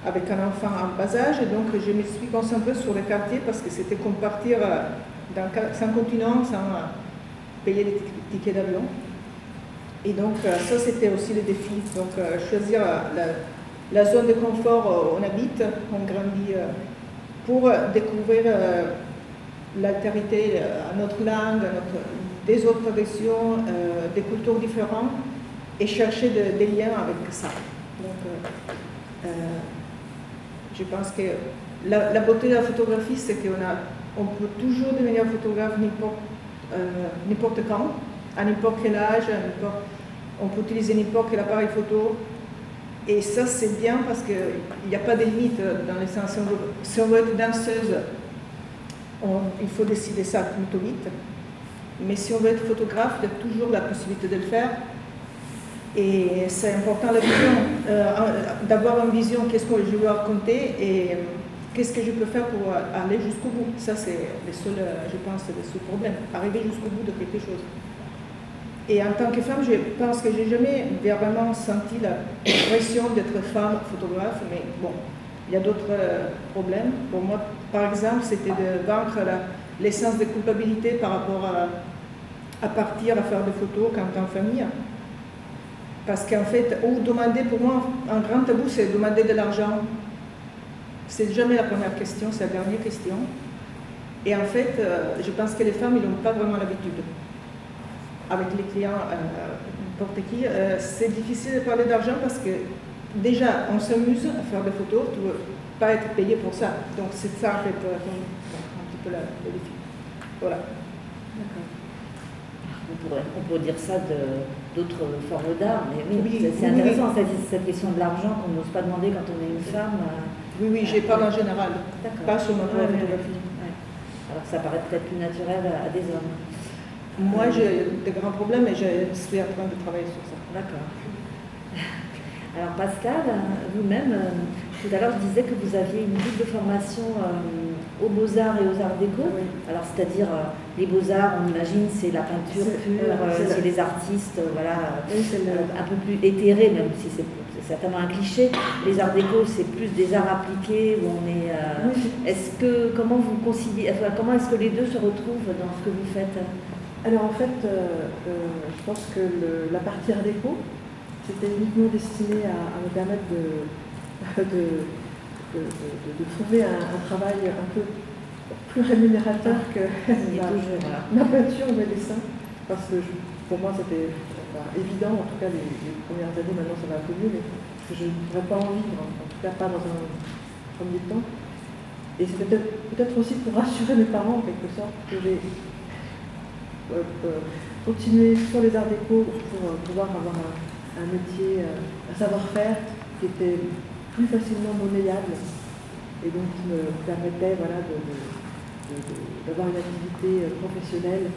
avec un enfant en bas âge. Et donc, je me suis concentrée sur le quartier parce que c'était comme partir dans sans continent, sans payer les tic- tickets d'avion. Et donc, euh, ça, c'était aussi le défi. Donc, euh, choisir euh, la, zone de confort où on habite, on grandit, pour découvrir l'altérité à notre langue, des autres traditions, des cultures différentes, et chercher de- des liens avec ça. Donc, je pense que la, beauté de la photographie, c'est qu'on a, on peut toujours devenir photographe n'importe quand, à n'importe quel âge, on peut utiliser n'importe quel appareil photo. Et ça, c'est bien parce qu'il n'y a pas de limite dans les sens. Si on veut, être danseuse, il faut décider ça plutôt vite. Mais si on veut être photographe, il y a toujours la possibilité de le faire. Et c'est important la vision, euh, d'avoir une vision, qu'est-ce que je veux raconter et euh, qu'est-ce que je peux faire pour aller jusqu'au bout. Ça, c'est le seul, euh, je pense, le seul problème, arriver jusqu'au bout de quelque chose. Et en tant que femme, je pense que j'ai jamais vraiment senti la pression d'être femme photographe, mais bon, il y a d'autres euh, problèmes. Pour moi, par exemple, c'était de vaincre l'essence de culpabilité par rapport à, partir à faire des photos quand en famille. Parce qu'en fait, demander, pour moi, un grand tabou, c'est demander de l'argent. C'est jamais la première question, c'est la dernière question. Et en fait, euh, je pense que les femmes, n'ont pas vraiment l'habitude. Avec les clients, euh, n'importe qui, euh, c'est difficile de parler d'argent parce que déjà, on s'amuse à faire des photos, tu ne veux pas être payé pour ça. Donc c'est ça, en fait, euh, un petit peu la- défi. Voilà. D'accord. On pourrait, on dire ça d'autres formes d'art, mais oui, Oui, c'est- oui, intéressant cette, cette question de l'argent qu'on n'ose pas demander quand on est une femme. Oui, oui, j'ai parlé en général, D'accord. pas sur ma Ouais, photographie. ouais. Alors ça paraît peut-être plus naturel à des hommes. Moi, j'ai des grands problèmes et je suis en train de travailler sur ça. D'accord. (laughs) Alors Pascal, vous-même, euh, tout à l'heure je disais que vous aviez une double formation euh, aux beaux-arts et aux arts déco. Oui. Alors c'est-à-dire euh, les beaux-arts, on imagine, c'est la peinture pure, c'est les artistes, voilà, Oui, c'est le- un peu plus éthérés, même si c'est c'est certainement un cliché. Les arts déco, c'est plus des arts appliqués où on est. euh, Oui. Est-ce que comment vous conciliez, enfin, comment est-ce que les deux se retrouvent dans ce que vous faites? Alors en fait, euh, euh, je pense que le- la partie art déco, c'était uniquement destiné à, à me permettre de, (laughs) de, de- de- de trouver un, un travail un peu plus rémunérateur que (laughs) ma, ma peinture ou mes dessins. Parce que je- pour moi, c'était évident, en tout cas les, les premières années, maintenant ça va un peu mieux, mais je ne pourrais pas en vivre, en tout cas pas dans un premier temps. Et c'était peut-être peut-être aussi pour rassurer mes parents, en quelque sorte, que j'ai euh, euh, continué sur les arts déco pour euh, pouvoir avoir un, métier, un savoir-faire qui était plus facilement monnayable et donc qui me permettait voilà, d'avoir une activité professionnelle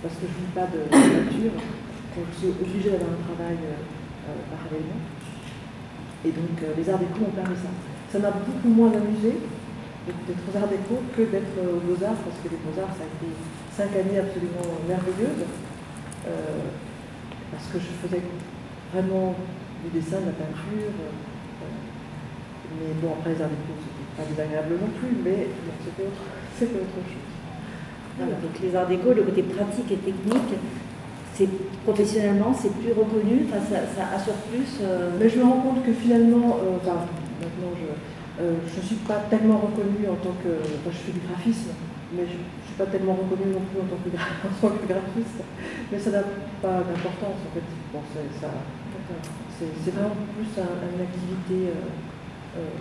parce que je ne vis pas de, nature, donc je suis obligée d'avoir un travail parallèlement. Et donc les arts déco m'ont permis ça. Ça m'a beaucoup moins amusé d'être aux arts déco que d'être aux beaux-arts, parce que les beaux-arts, ça a été cinq années absolument merveilleuses, euh, parce que je faisais vraiment du dessin, de la peinture. euh, mais bon, après les arts déco, c'était pas désagréable non plus, mais bon, c'était autre, (laughs) c'était autre chose. Voilà, donc les arts déco, le côté pratique et technique, c'est professionnellement, c'est plus reconnu, enfin, ça, ça assure plus. euh, Mais je me rends compte que finalement, enfin, maintenant je ne suis pas tellement reconnue en tant que. Enfin, je fais du graphisme, mais je pas tellement reconnue non plus (laughs) en tant que, graphiste. Mais ça n'a pas d'importance en fait. Bon, c'est, vraiment plus un- une activité euh, euh,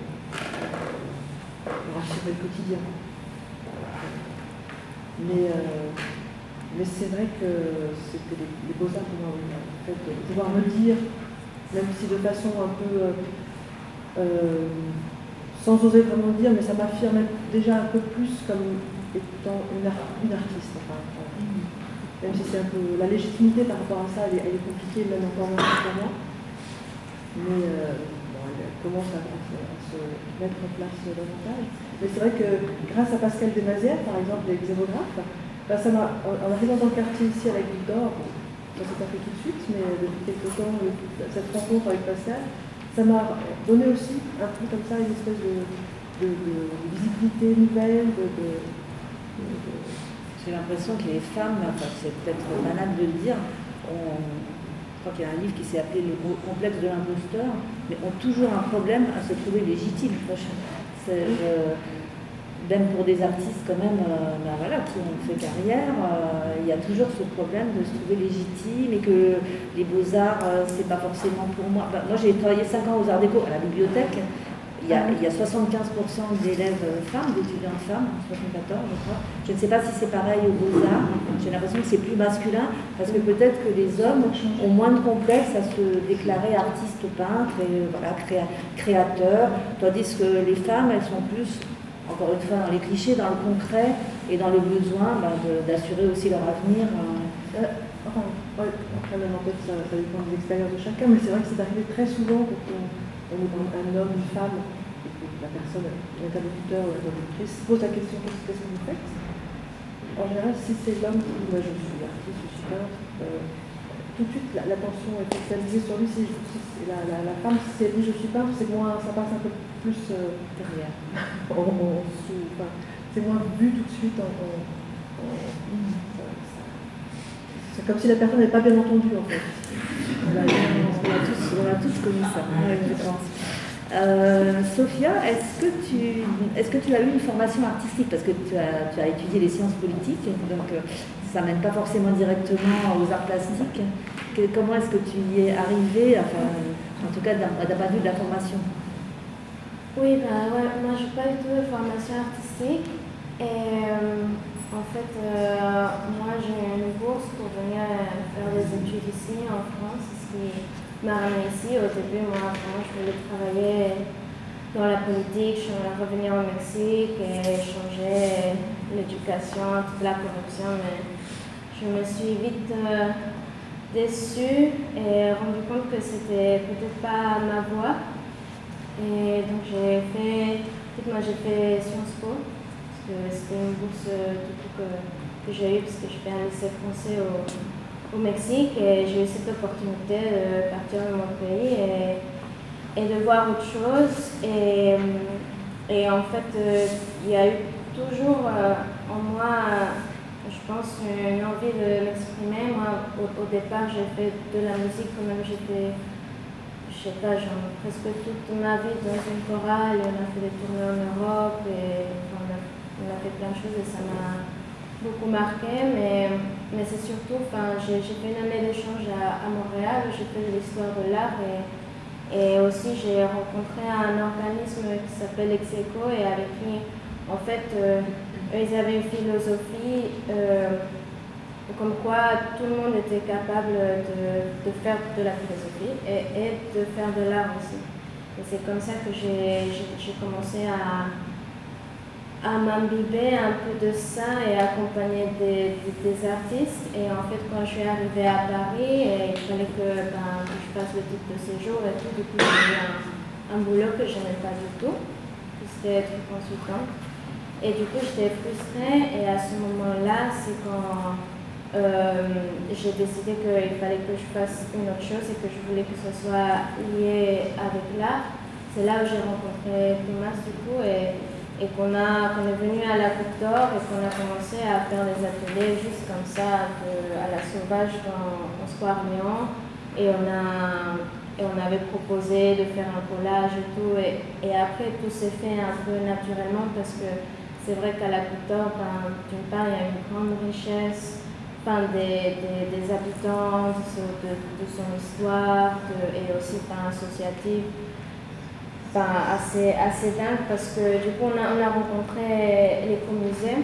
pour le quotidien. Mais, euh, mais c'est vrai que c'était les, les beaux-arts qui m'ont en fait, pouvoir me dire, même si de façon un peu. euh, euh, sans oser vraiment dire, mais ça m'affirmait déjà un peu plus comme étant une, une artiste. Enfin, même si c'est un peu. La légitimité par rapport à ça, elle est, compliquée, même encore moins pour. Mais euh, elle commence à, à se- à mettre en place davantage. Mais c'est vrai que grâce à Pascal Desmazières, par exemple, les xérographes, ben, ça en arrivant dans le quartier ici avec Victor, bon, ça s'est pas fait tout de suite, mais depuis quelques temps, le- cette rencontre avec Pascal, ça m'a donné aussi un peu comme ça une espèce de, de- de- visibilité nouvelle, de- de- J'ai l'impression que les femmes, c'est peut-être banal de le dire, je crois qu'il y a un livre qui s'est appelé Le complexe de l'imposteur, mais ont toujours un problème à se trouver légitime. Moi, je- c'est- je- même pour des artistes quand même, euh, ben voilà, qui ont fait carrière, euh, il y a toujours ce problème de se trouver légitime et que les beaux-arts, euh, c'est pas forcément pour moi. Ben, moi, j'ai travaillé 5 ans aux Arts Déco à la bibliothèque. Il y a, il y a 75% d'élèves femmes, d'étudiantes femmes, 74 je crois. Je ne sais pas si c'est pareil aux Beaux-Arts. J'ai l'impression que c'est plus masculin parce que peut-être que les hommes ont moins de complexe à se déclarer artistes peintres et voilà, créa- créateurs, tandis que les femmes, elles sont plus, encore une fois, dans les clichés, dans le concret et dans le besoin ben, d'assurer aussi leur avenir. euh. Euh, ouais, après, même en fait, ça, dépend des expériences de chacun, mais c'est vrai que c'est arrivé très souvent quand on, on est dans un homme, une femme, la personne, l'interlocuteur ou l'interlocutrice, pose la question qu'est-ce que vous faites? En général, si c'est l'homme qui dit moi je suis artiste, je suis peintre, euh, tout de suite la- l'attention est focalisée sur lui. Si, la, la, la femme, si c'est dit je suis peintre, c'est moins, ça passe un peu plus euh, derrière. On- on sous- enfin, c'est moins vu tout de suite en. c'est comme si la personne n'avait pas bien entendu en fait. Voilà, (laughs) On a tous, on a tous connu ça, je pense. Euh, Sophia, est-ce que, tu, as eu une formation artistique? Parce que tu as, tu as étudié les sciences politiques, donc euh, ça mène pas forcément directement aux arts plastiques. Que- comment est-ce que tu y es arrivé, enfin, en tout cas d'un point de vue de la formation? Oui, bah ouais, moi j'ai pas du tout de formation artistique. Et euh, en fait, moi j'ai une bourse pour venir faire des études ici en France, ce qui m'a ramené ici. Au début, moi vraiment je voulais travailler dans la politique, je voulais revenir au Mexique et changer l'éducation, toute la corruption, mais je me suis vite euh, déçue et rendu compte que c'était peut-être pas ma voie. Et donc j'ai fait, moi j'ai fait Sciences Po, parce que c'était une bourse euh, que, que j'ai eue, parce que je fais un lycée français au, au Mexique, et j'ai eu cette opportunité de partir de mon pays et, et de voir autre chose. Et, et en fait, euh, il y a eu toujours euh, en moi, je pense, une envie de m'exprimer. Moi, au, départ, j'ai fait de la musique quand même, j'étais je sais pas, genre presque toute ma vie dans une chorale, on a fait des tournées en Europe et on a fait plein de choses et ça m'a beaucoup marqué, mais, mais c'est surtout, j'ai fait une année d'échange à, à Montréal, j'ai fait de l'histoire de l'art et, et aussi j'ai rencontré un organisme qui s'appelle Execo et avec qui, en fait, euh, ils avaient une philosophie euh, comme quoi tout le monde était capable de, de faire de la philosophie et, et de faire de l'art aussi. Et c'est comme ça que j'ai commencé à, à m'imbiber un peu de ça et accompagner des, des- artistes. Et en fait, quand je suis arrivée à Paris, et il fallait que, ben, que je fasse le titre de séjour et tout, du coup, j'ai un, un boulot que je n'aimais pas du tout, c'était être consultante. Et du coup, j'étais frustrée et à ce moment-là, c'est quand euh, j'ai décidé qu'il fallait que je fasse une autre chose et que je voulais que ce soit lié avec l'art. C'est là où j'ai rencontré Thomas du coup et, et qu'on a qu'on est venu à la Coupe d'Or et qu'on a commencé à faire des ateliers juste comme ça à la sauvage dans, en Square Lyon et on a et on avait proposé de faire un collage et tout et, et après tout s'est fait un peu naturellement parce que c'est vrai qu'à la Coupe d'Or, ben, d'une part, il y a une grande richesse enfin, des, des, des habitants, de, son- histoire et aussi enfin, associative. Enfin, assez, assez dingue parce que du coup, on a, on a rencontré l'écomusée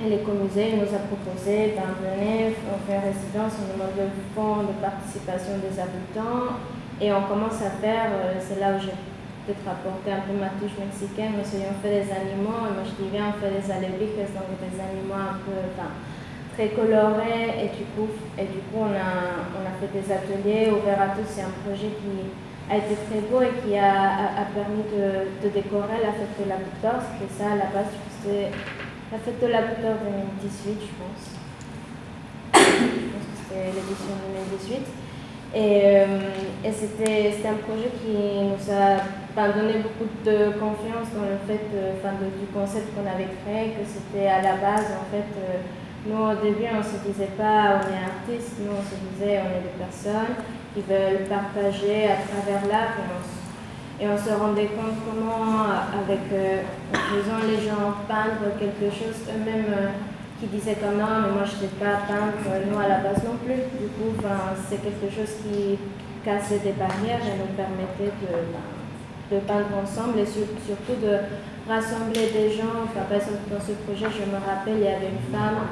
Et l'écomusée nous a proposé d'en venir, on fait résidence, on demande le fonds de participation des habitants et on commence à faire, euh, c'est là où j'ai peut-être apporté un peu ma touche mexicaine, mais on fait des animaux, et moi je dis bien on fait des alebrijes, donc des animaux un peu, très colorés et du coup, et du coup on, a, on a fait des ateliers ouverts à tous, c'est un projet qui a été très beau et qui a, a, permis de, de, décorer la fête de la victoire, c'était ça à la base, c'était la fête de la couleur 2018, je pense. je pense que c'était l'édition 2018. Et, euh, et c'était un projet qui nous a donné beaucoup de confiance dans le fait enfin, du concept qu'on avait créé, que c'était à la base, en fait, euh, nous au début on ne se disait pas on est artiste, nous on se disait on est des personnes qui veulent partager à travers l'art et on se rendait compte comment, avec, euh, en faisant les gens peindre quelque chose eux-mêmes euh, qui disaient comme non, mais moi je ne sais pas peindre, nous à la base non plus. Du coup, c'est quelque chose qui cassait des barrières et nous permettait de, ben, de peindre ensemble et surtout de rassembler des gens. Enfin, dans ce projet, je me rappelle, il y avait une femme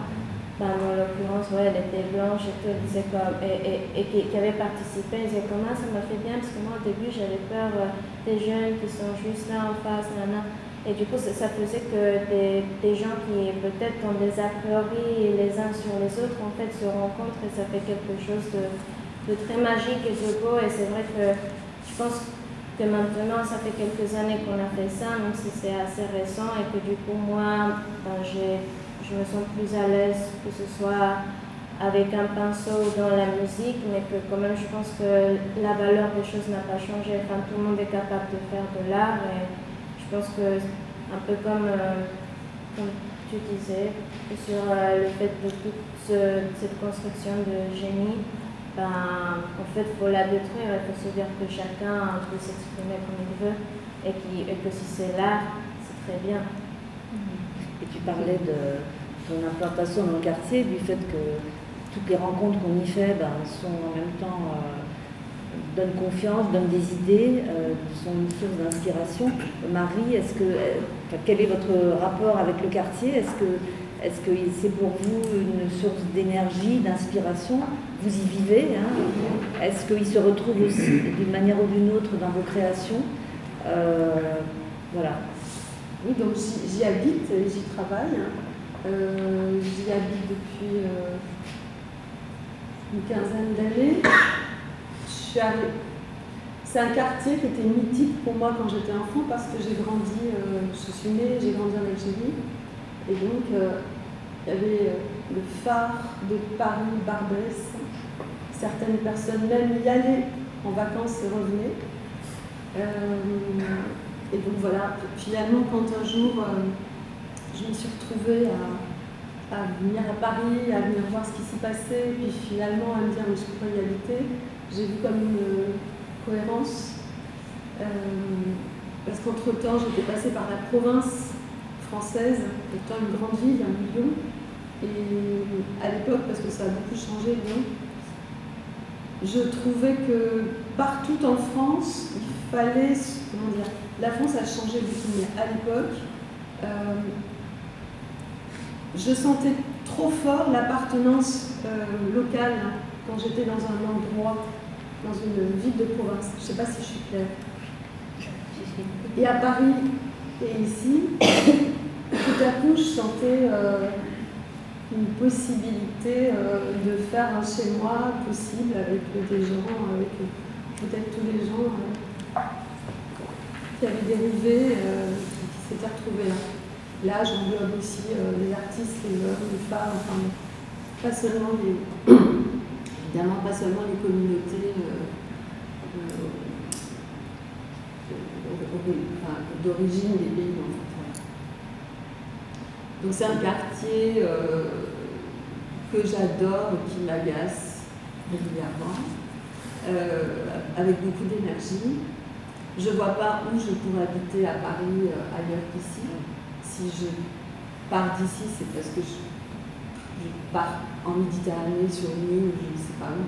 en l'occurrence, ouais, elle était blanche et tout, disait comme, et, et, qui, avait participé, elle disait comment ça m'a fait bien, parce que moi au début j'avais peur euh, des jeunes qui sont juste là en face, nana. Et du coup, ça, faisait que des, des gens qui peut-être ont des a priori les uns sur les autres, en fait, se rencontrent et ça fait quelque chose de, de très magique et de beau. Et c'est vrai que je pense que maintenant, ça fait quelques années qu'on a fait ça, même si c'est assez récent, et que du coup, moi, ben, j'ai je me sens plus à l'aise que ce soit avec un pinceau dans la musique, mais que quand même je pense que la valeur des choses n'a pas changé. Enfin, tout le monde est capable de faire de l'art et je pense que un peu comme, euh, tu disais, sur euh, le fait de toute cette construction de génie, ben, en fait, il faut la détruire, il faut se dire que chacun peut s'exprimer comme il veut et, et que si c'est l'art, c'est très bien. Et tu parlais de ton implantation dans le quartier, du fait que toutes les rencontres qu'on y fait ben, sont en même temps euh, donnent confiance, donnent des idées, euh, sont une source d'inspiration. Marie, est-ce que euh, quel est votre rapport avec le quartier? Est-ce que est-ce que c'est pour vous une source d'énergie, d'inspiration? Vous y vivez hein? Est-ce qu'il se retrouve aussi d'une manière ou d'une autre dans vos créations? Voilà. Oui, donc j'y habite, j'y travaille. Hein. Euh, j'y habite depuis euh, une quinzaine d'années. C'est un quartier qui était mythique pour moi quand j'étais enfant parce que j'ai grandi, euh, je suis née, j'ai grandi en Algérie. Et donc, il y avait le phare de Paris-Barbès. Certaines personnes même y allaient en vacances et revenaient. et donc voilà, finalement, quand un jour je me suis retrouvée à, venir à Paris, à venir voir ce qui s'y passait, puis finalement à me dire mais je peux pas y habiter. J'ai vu comme une cohérence. Euh, parce qu'entre-temps, j'étais passée par la province française, étant une grande ville, un million. Et à l'époque, parce que ça a beaucoup changé, Lyon, je trouvais que partout en France, il fallait, comment dire, la France a changé beaucoup, mais à l'époque, euh, je sentais trop fort l'appartenance euh, locale quand j'étais dans un endroit, dans une ville de province. Je ne sais pas si je suis claire. Et à Paris et ici, (coughs) tout à coup, je sentais euh, une possibilité euh, de faire un chez moi possible avec des gens, avec peut-être tous les gens qui avaient dérivé, qui s'étaient retrouvés là. Là, j'englobe aussi euh, les artistes, les œuvres, les femmes, enfin, pas seulement les, évidemment, pas seulement les communautés euh, euh, d'origine des pays. Donc c'est un quartier que j'adore, qui m'agace régulièrement, avec beaucoup d'énergie. Je ne vois pas où je pourrais habiter à Paris ailleurs qu'ici si je pars d'ici, c'est parce que je, pars en Méditerranée sur une île, je ne sais pas où.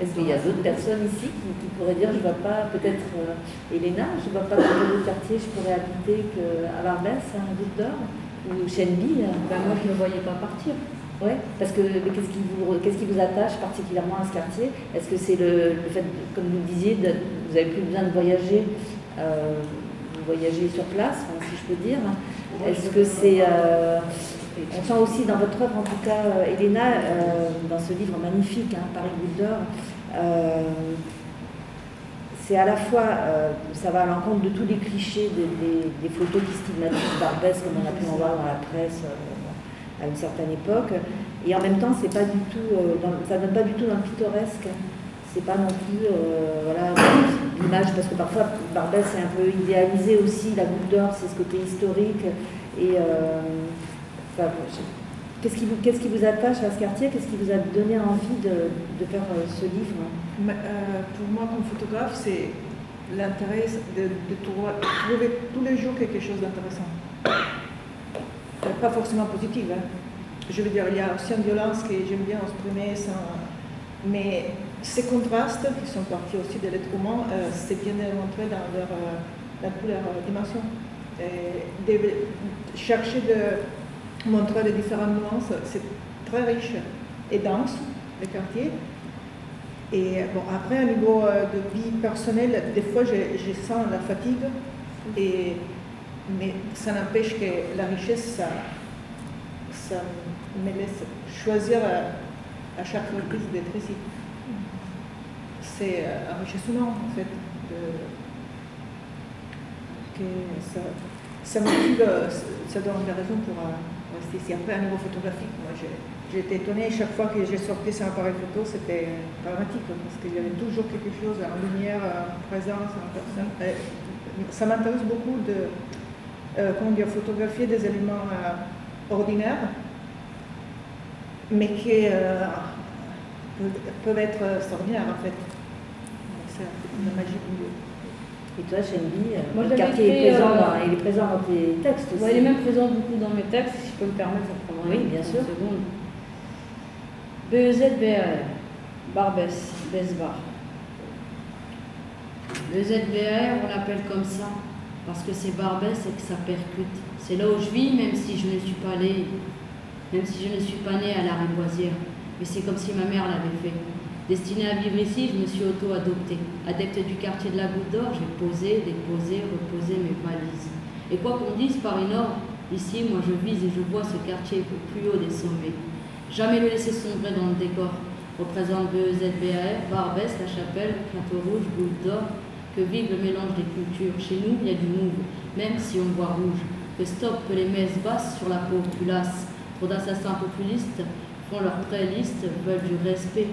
Est-ce qu'il y a d'autres personnes ici qui, pourraient dire je ne vois pas, peut-être euh, Elena, je ne vois pas dans le quartier je pourrais habiter qu'à Barbès, à d'or ou Shenby ben, Moi, je ne voyais pas partir. Parce que qu'est-ce qui, vous, qu'est-ce qui vous attache particulièrement à ce quartier? Est-ce que c'est le, le, fait, comme vous le disiez, de, vous n'avez plus besoin de voyager, euh, voyager sur place, si je peux dire Est-ce que c'est. Euh, on sent aussi dans votre œuvre, en tout cas, euh, Elena, euh, dans ce livre magnifique, hein, Paris euh, c'est à la fois, ça va à l'encontre de tous les clichés des, photos qui stigmatisent Barbès, comme on a pu en voir dans la presse à une certaine époque. Et en même temps, c'est pas du tout, ça donne pas du tout dans le pittoresque. C'est pas non plus euh, voilà, l'image, parce que parfois Barbès est un peu idéalisé aussi, la goutte d'or, c'est ce côté historique. Et euh, qu'est-ce qui, vous, qu'est-ce qui vous attache à ce quartier? Qu'est-ce qui vous a donné envie de, de faire ce livre? Pour moi, comme photographe, c'est l'intérêt de, trouver tous les jours quelque chose d'intéressant pas forcément positive. Hein. Je veux dire, il y a aussi une violence que j'aime bien exprimer, sans... mais ces contrastes qui sont partis aussi de l'être humain, euh, c'est bien démontré dans leur, euh, dans toutes leurs euh, dimensions. de chercher de montrer les différentes nuances, c'est très riche et dense, le quartier. Et bon, après, au niveau de vie personnelle, des fois, je, je sens la fatigue et mais ça n'empêche que la richesse, ça, ça me laisse choisir à, chaque reprise d'être ici. C'est euh, enrichissant en fait. que ça, ça motive, ça donne des raisons pour euh, rester ici. Après, à niveau photographique, moi j'ai été étonnée chaque fois que j'ai sorti sans appareil photo, c'était dramatique parce qu'il y avait toujours quelque chose en lumière, en présence, en personne. ça m'intéresse beaucoup de euh, comment dire, photographier des éléments euh, ordinaires, mais qui euh, peuvent être extraordinaires en fait. La magie du lieu. Et toi, Shenby, le quartier est, présent dans, il est présent dans tes textes aussi. il est même présent beaucoup dans mes textes, si je peux me permettre, ça prendra Oui, bien sûr. Seconde. BEZBR, Barbès, Besbar. Le ZBR, on l'appelle comme ça parce que c'est Barbès et que ça percute. C'est là où je vis, même si je ne suis pas allée, même si je ne suis pas née à la Riboisière. Mais c'est comme si ma mère l'avait fait. Destinée à vivre ici, je me suis auto-adoptée. Adepte du quartier de la Goutte d'Or, j'ai posé, déposé, reposé mes valises. Et quoi qu'on dise Paris Nord, ici, moi je vise et je vois ce quartier au plus haut des sommets. Jamais le laisser sombrer dans le décor. Représente le ZBAR, Barbès, La Chapelle, Plateau Rouge, Goutte d'Or, que vive le mélange des cultures. Chez nous, il y a du move, même si on voit rouge. Que stop les messes basses sur la populace. Trop d'assassins populistes font leur pré-liste, veulent du respect.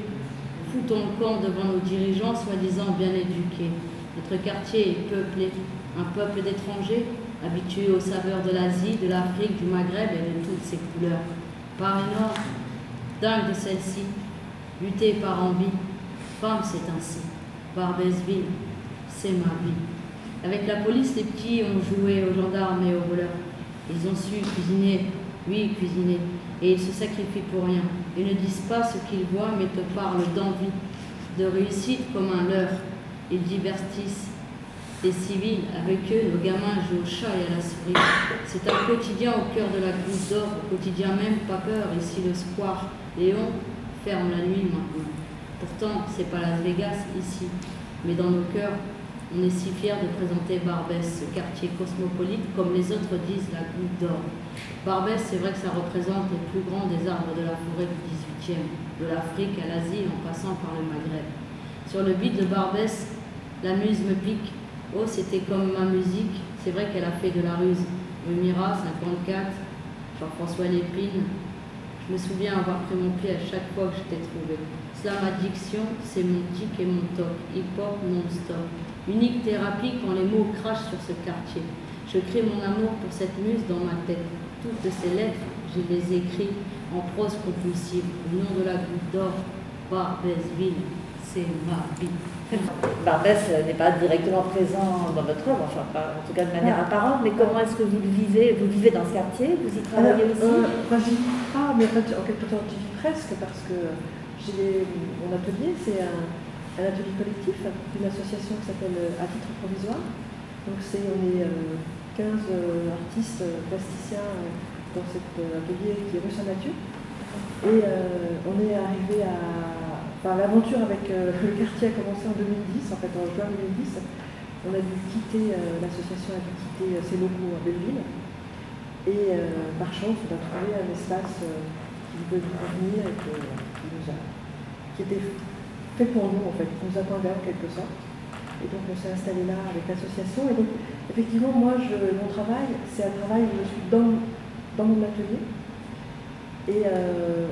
Foutons le camp devant nos dirigeants, soi-disant bien éduqués. Notre quartier est peuplé, un peuple d'étrangers, habitués aux saveurs de l'Asie, de l'Afrique, du Maghreb et de toutes ses couleurs. Paris Nord, dingue de celle-ci, lutter par envie. Femme, c'est ainsi. Barbesville, c'est ma vie. Avec la police, les petits ont joué aux gendarmes et aux voleurs. Ils ont su cuisiner, oui, cuisiner, et ils se sacrifient pour rien. Ils ne disent pas ce qu'ils voient, mais te parlent d'envie, de réussite comme un leurre. Ils divertissent les civils. Avec eux, nos gamins jouent au chat et à la souris. C'est un quotidien au cœur de la goutte d'or, au quotidien même, pas peur. Ici, le square Léon ferme la nuit maintenant. Pourtant, c'est pas Las Vegas ici, mais dans nos cœurs, on est si fiers de présenter Barbès, ce quartier cosmopolite, comme les autres disent la goutte d'or. Barbès, c'est vrai que ça représente les plus grands des arbres de la forêt du 18e, de l'Afrique à l'Asie en passant par le Maghreb. Sur le beat de Barbès, la muse me pique. Oh, c'était comme ma musique, c'est vrai qu'elle a fait de la ruse. Le Mira, 54, Jean-François Lépine. Je me souviens avoir pris mon pied à chaque fois que je t'ai trouvé. Slam addiction, c'est mon tic et mon toc. Hip-hop non-stop. Unique thérapie quand les mots crachent sur ce quartier. Je crée mon amour pour cette muse dans ma tête. Toutes ces lettres, je les écris en prose compulsive. Au nom de la goutte d'or, Barbès-Ville, c'est ma vie. (laughs) Barbès n'est pas directement présent dans votre œuvre, enfin pas, en tout cas de manière apparente, mais comment est-ce que vous le vivez? Vous vivez dans ce quartier? Vous y travaillez aussi? euh, pas, mais en, fait, en quelque sorte, j'y vis presque parce que j'ai mon atelier, c'est un atelier collectif d'une association qui s'appelle euh, À titre provisoire. Donc c'est on est 15 euh, euh, artistes plasticiens dans cet atelier qui est rue Saint-Mathieu. Et on est arrivé à. Enfin, l'aventure avec le quartier a commencé en 2010, en fait en juin 2010. On a dû quitter, l'association a dû quitter ses locaux à Belleville. Et par chance, on a trouvé un espace qui veut venir et qui, nous a, qui était fait pour nous, en fait, qui nous attendait en quelque sorte. Et donc on s'est installé là avec l'association. Et donc effectivement, moi, mon travail, c'est un travail où je suis dans, mon atelier. Et euh,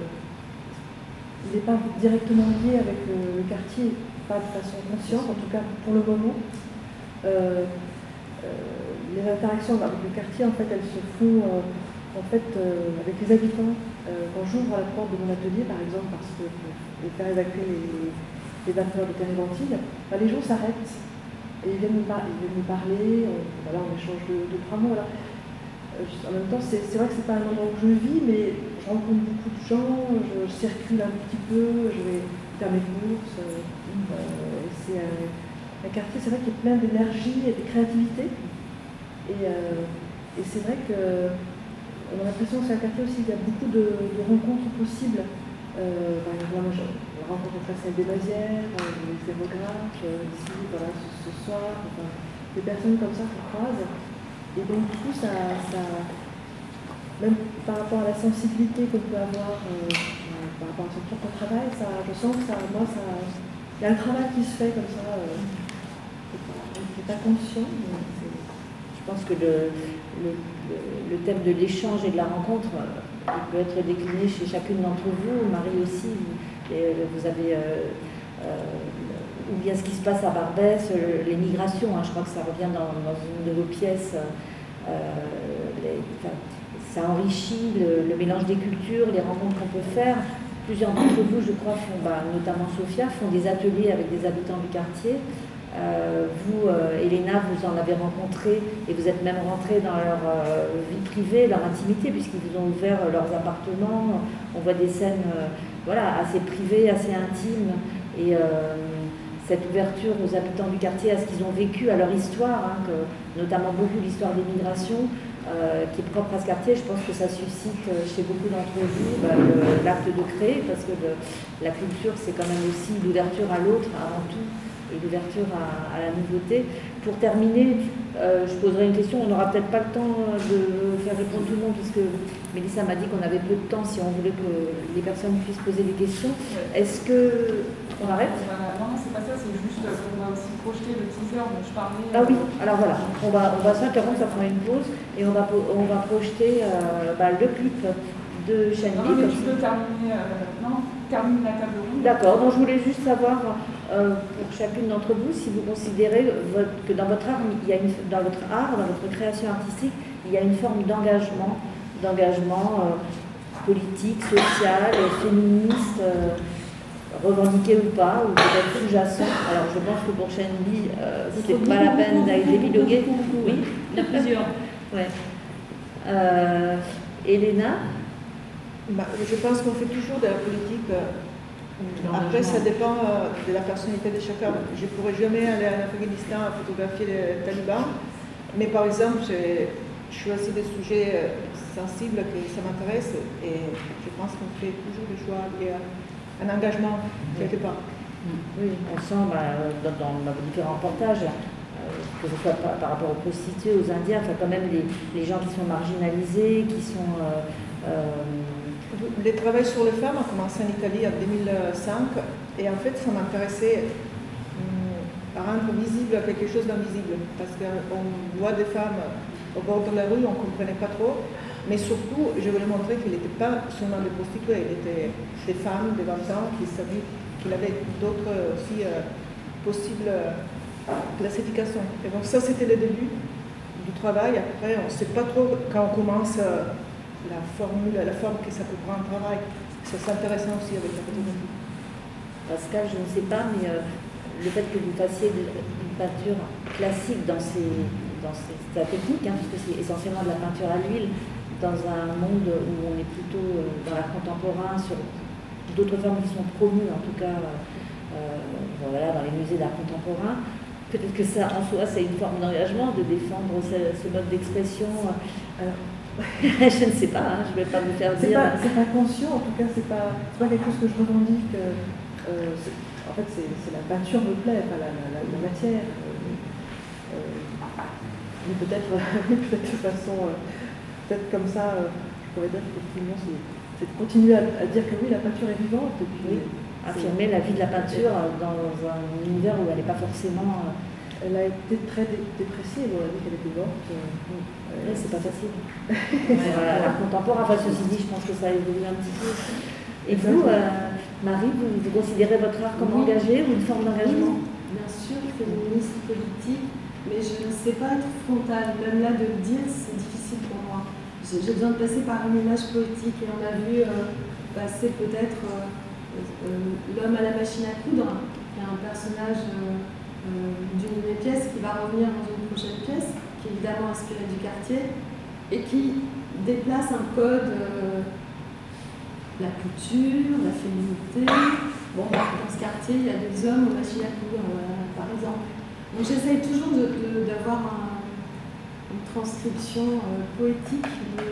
il n'est pas directement lié avec le, quartier, pas de façon consciente, en tout cas pour le moment. Euh, euh, les interactions avec le quartier, en fait, elles se font en fait, avec les habitants. quand j'ouvre la porte de mon atelier, par exemple, parce que pour faire évacuer les, les vapeurs de térébenthine, bah, les gens s'arrêtent et ils viennent nous, parler, on, voilà, on échange de, trois mots. Euh, en même temps, c'est vrai que ce n'est pas un endroit où je vis, mais je rencontre beaucoup de gens, je, circule un petit peu, je vais faire mes courses. Euh, c'est un, quartier, c'est vrai qu'il y a plein d'énergie et de créativité. Et, euh, c'est vrai qu'on a l'impression que c'est un quartier aussi il y a beaucoup de, rencontres possibles. par exemple, rencontre Pascal Desmazières, les zérographes, ici, voilà, ce, soir, des personnes comme ça qu'on croise. Et donc, du coup, ça, même par rapport à la sensibilité qu'on peut avoir euh, par rapport à son propre travail, ça, je sens que ça, moi, il y a un travail qui se fait comme ça, euh, qui n'est pas, conscient. Je pense que le, le, thème de l'échange et de la rencontre euh, peut être décliné chez chacune d'entre vous, Marie aussi. Et vous avez euh, euh, ou bien ce qui se passe à Barbès, les migrations, hein, je crois que ça revient dans, une de vos pièces. Euh, ça enrichit le, mélange des cultures, les rencontres qu'on peut faire. Plusieurs d'entre vous, je crois, font, bah, notamment Sophia, font des ateliers avec des habitants du quartier. Vous, Elena, vous en avez rencontré et vous êtes même rentré dans leur vie privée, leur intimité, puisqu'ils vous ont ouvert leurs appartements. On voit des scènes voilà, assez privé, assez intime. Et euh, cette ouverture aux habitants du quartier, à ce qu'ils ont vécu, à leur histoire, hein, notamment beaucoup l'histoire des migrations, euh, qui est propre à ce quartier, je pense que ça suscite euh, chez beaucoup d'entre vous bah, l'acte de créer, parce que la culture, c'est quand même aussi l'ouverture à l'autre avant tout, et l'ouverture à, la nouveauté. Pour terminer, euh, je poserai une question. On n'aura peut-être pas le temps de faire répondre tout le monde, puisque Mélissa m'a dit qu'on avait peu de temps si on voulait que les personnes puissent poser des questions. Est-ce que. On arrête? Non, c'est pas ça, c'est juste qu'on va aussi projeter le teaser dont je parlais. Ah oui, alors voilà, on va, on va s'interrompre, ça fera une pause, et on va, on va projeter euh, bah, le clip de Chandy. Non, mais tu peux terminer, euh, non, termine la table ronde. D'accord, donc je voulais juste savoir euh, pour chacune d'entre vous si vous considérez que dans votre art, il y a une, dans votre art, dans votre création artistique, il y a une forme d'engagement, d'engagement euh, politique, social, féministe, euh, revendiqué ou pas, ou peut-être sous-jacent. Alors je pense que pour Shenli, c'est pas la peine d'aller épiloguer. Oui, il y a plusieurs. (laughs) ouais. Elena? Bah, Je pense qu'on fait toujours de la politique après, ça dépend euh, de la personnalité de chacun. Je ne pourrais jamais aller en Afghanistan photographier les talibans, mais par exemple, j'ai choisi des sujets euh, sensibles que ça m'intéresse et je pense qu'on fait toujours des choix liés à un engagement quelque part. Oui, on sent bah, dans, dans, vos différents reportages, euh, que ce soit par, rapport aux prostituées, aux Indiens, enfin quand même les, les gens qui sont marginalisés, qui sont le travail sur les femmes a commencé en Italie en 2005 et en fait ça m'intéressait à rendre visible quelque chose d'invisible parce qu'on voit des femmes au bord de la rue, on ne comprenait pas trop, mais surtout je voulais montrer qu'il n'était pas seulement des prostituées, il était des femmes de 20 ans qui savaient qu'il avait d'autres aussi euh, possibles euh, classifications. Et donc ça c'était le début du travail, après on ne sait pas trop quand on commence. Euh, la formule, la forme que ça peut prendre un travail. C'est intéressant aussi avec la photographie. Pascal, je ne sais pas, mais euh, le fait que vous fassiez une peinture classique dans, ces, dans sa technique, hein, puisque c'est essentiellement de la peinture à l'huile, dans un monde où on est plutôt euh, dans l'art contemporain, sur d'autres formes qui sont promues, en tout cas euh, voilà, dans les musées d'art contemporain, peut-être que ça, en soi, c'est une forme d'engagement de défendre ce, mode d'expression. (laughs) je ne sais pas, hein, je ne vais pas vous faire dire. pas, c'est pas conscient, en tout cas, c'est pas, pas quelque chose que je revendique. euh, c'est- en fait, c'est, la peinture me plaît, enfin, la, la, la- la matière. euh, euh, mais peut-être, (laughs) peut-être de façon, euh, peut-être comme ça, euh, je pourrais dire qu'effectivement, c'est, c'est de continuer à, à dire que oui, la peinture est vivante. Et puis, Oui. affirmer la vie de la peinture dans un univers où elle n'est pas forcément. Elle a été très dé- bon, on a dit qu'elle était morte. euh, euh, c'est pas facile. (laughs) Voilà, l'art contemporain, enfin ceci dit, je pense que ça évolue un petit peu. Et vous, euh, Marie, vous, vous considérez votre art comme Oui. engagé ou une forme d'engagement? Bien sûr, féministe, politique, mais je ne sais pas être frontale. Même là, de le dire, c'est difficile pour moi. J'ai besoin de passer par un image poétique et on a vu euh, passer peut-être l'homme à la machine à coudre, qui est un personnage d'une de mes pièces qui va revenir dans une prochaine pièce, qui est évidemment inspirée du quartier et qui déplace un code. euh, la culture, la féminité. Bon, bah, dans ce quartier, il y a des hommes aux machines à coudre, euh, par exemple. Donc j'essaye toujours d'avoir un- une transcription euh, poétique de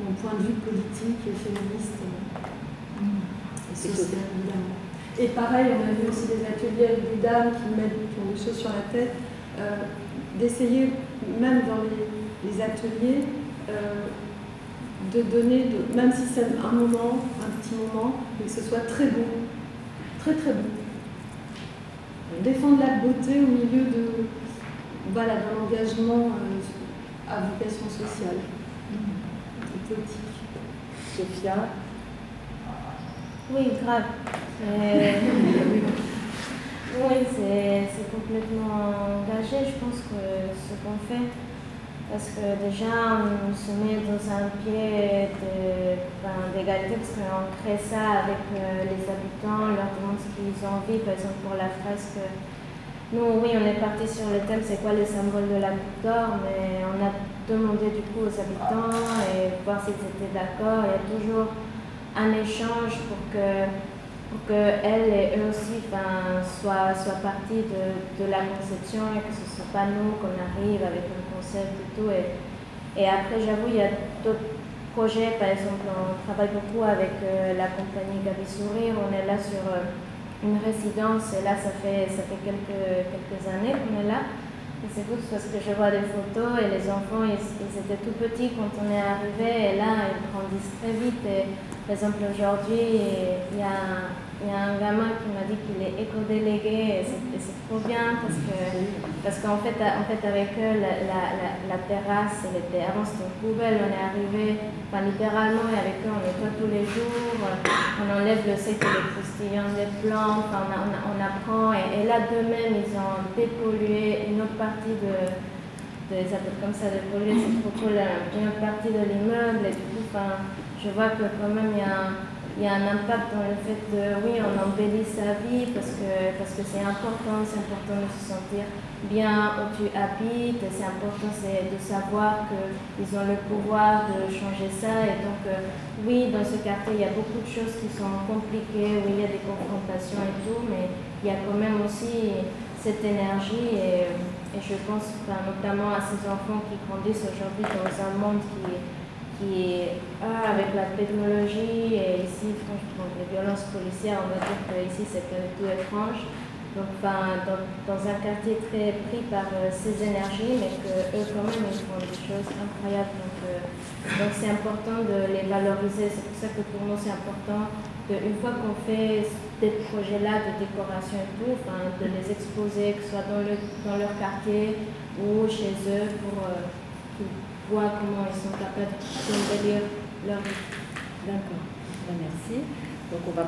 mon point de vue politique et féministe euh, et social, évidemment. Et pareil, on a vu aussi des ateliers avec des dames qui, mettent, qui ont des choses sur la tête, euh, d'essayer, même dans les, les ateliers, euh, de donner, de, même si c'est un moment, un petit moment, mais que ce soit très beau, très très beau. Défendre la beauté au milieu de voilà, d'un engagement euh, à vocation sociale et politique. Sophia, Oui, grave. C'est- oui, c'est complètement engagé, je pense que ce qu'on fait. Parce que déjà, on se met dans un pied ben, d'égalité, parce qu'on crée ça avec euh, les habitants, on leur demande ce qu'ils ont envie. Par exemple, pour la fresque, nous, oui, on est parti sur le thème c'est quoi les symboles de la Coupe d'Or, mais on a demandé du coup aux habitants et voir s'ils étaient d'accord. Il y a toujours un échange pour que, pour que elles et eux aussi enfin, soient, soient partie de, de la conception et que ce ne soit pas nous qu'on arrive avec un concept et tout. Et, et après, j'avoue, il y a d'autres projets. Par exemple, on travaille beaucoup avec euh, la compagnie Gabi Sourire. On est là sur euh, une résidence et là, ça fait, ça fait quelques, quelques années qu'on est là. C'est fou parce que je vois des photos et les enfants, ils, ils étaient tout petits quand on est arrivé et là, ils grandissent très vite. Et, par exemple, aujourd'hui, il y a, il y a un gamin qui m'a dit qu'il est éco-délégué et c'est trop bien parce que parce qu'en fait, en fait, avec eux, la, la, terrasse, elle était avant c'était une poubelle, on est arrivé, enfin littéralement, et avec eux, on nettoie tous les jours, on enlève le sec les croustillants des plantes, enfin, on, on, a- on apprend, et, là, d'eux-mêmes, ils ont dépollué une autre partie de, de ils appellent comme ça, dépolluer, c'est trop une autre partie de l'immeuble, et du coup, enfin, je vois que quand même, il y a un il y a un impact dans le fait de, oui, on embellit sa vie parce que parce que c'est important, c'est important de se sentir bien où tu habites, c'est important de savoir qu'ils ont le pouvoir de changer ça. Et donc, euh, oui, dans ce quartier, il y a beaucoup de choses qui sont compliquées, où il y a des confrontations et tout, mais il y a quand même aussi cette énergie et, et je pense notamment à ces enfants qui grandissent aujourd'hui dans un monde qui qui ah, avec la technologie et ici, franchement, les violences policières, on va dire que ici c'est tout étrange. Donc, dans, un quartier très pris par euh, ces énergies, mais que eux quand même ils font des choses incroyables. Donc, euh, donc c'est important de les valoriser. C'est pour ça que pour nous c'est important de, une fois qu'on fait des projets-là de décoration et tout, de les exposer, que ce soit dans, le, dans leur quartier ou chez eux pour euh, voient comment ils sont capables d'embellir leur vie. d'accord. Merci. Donc on va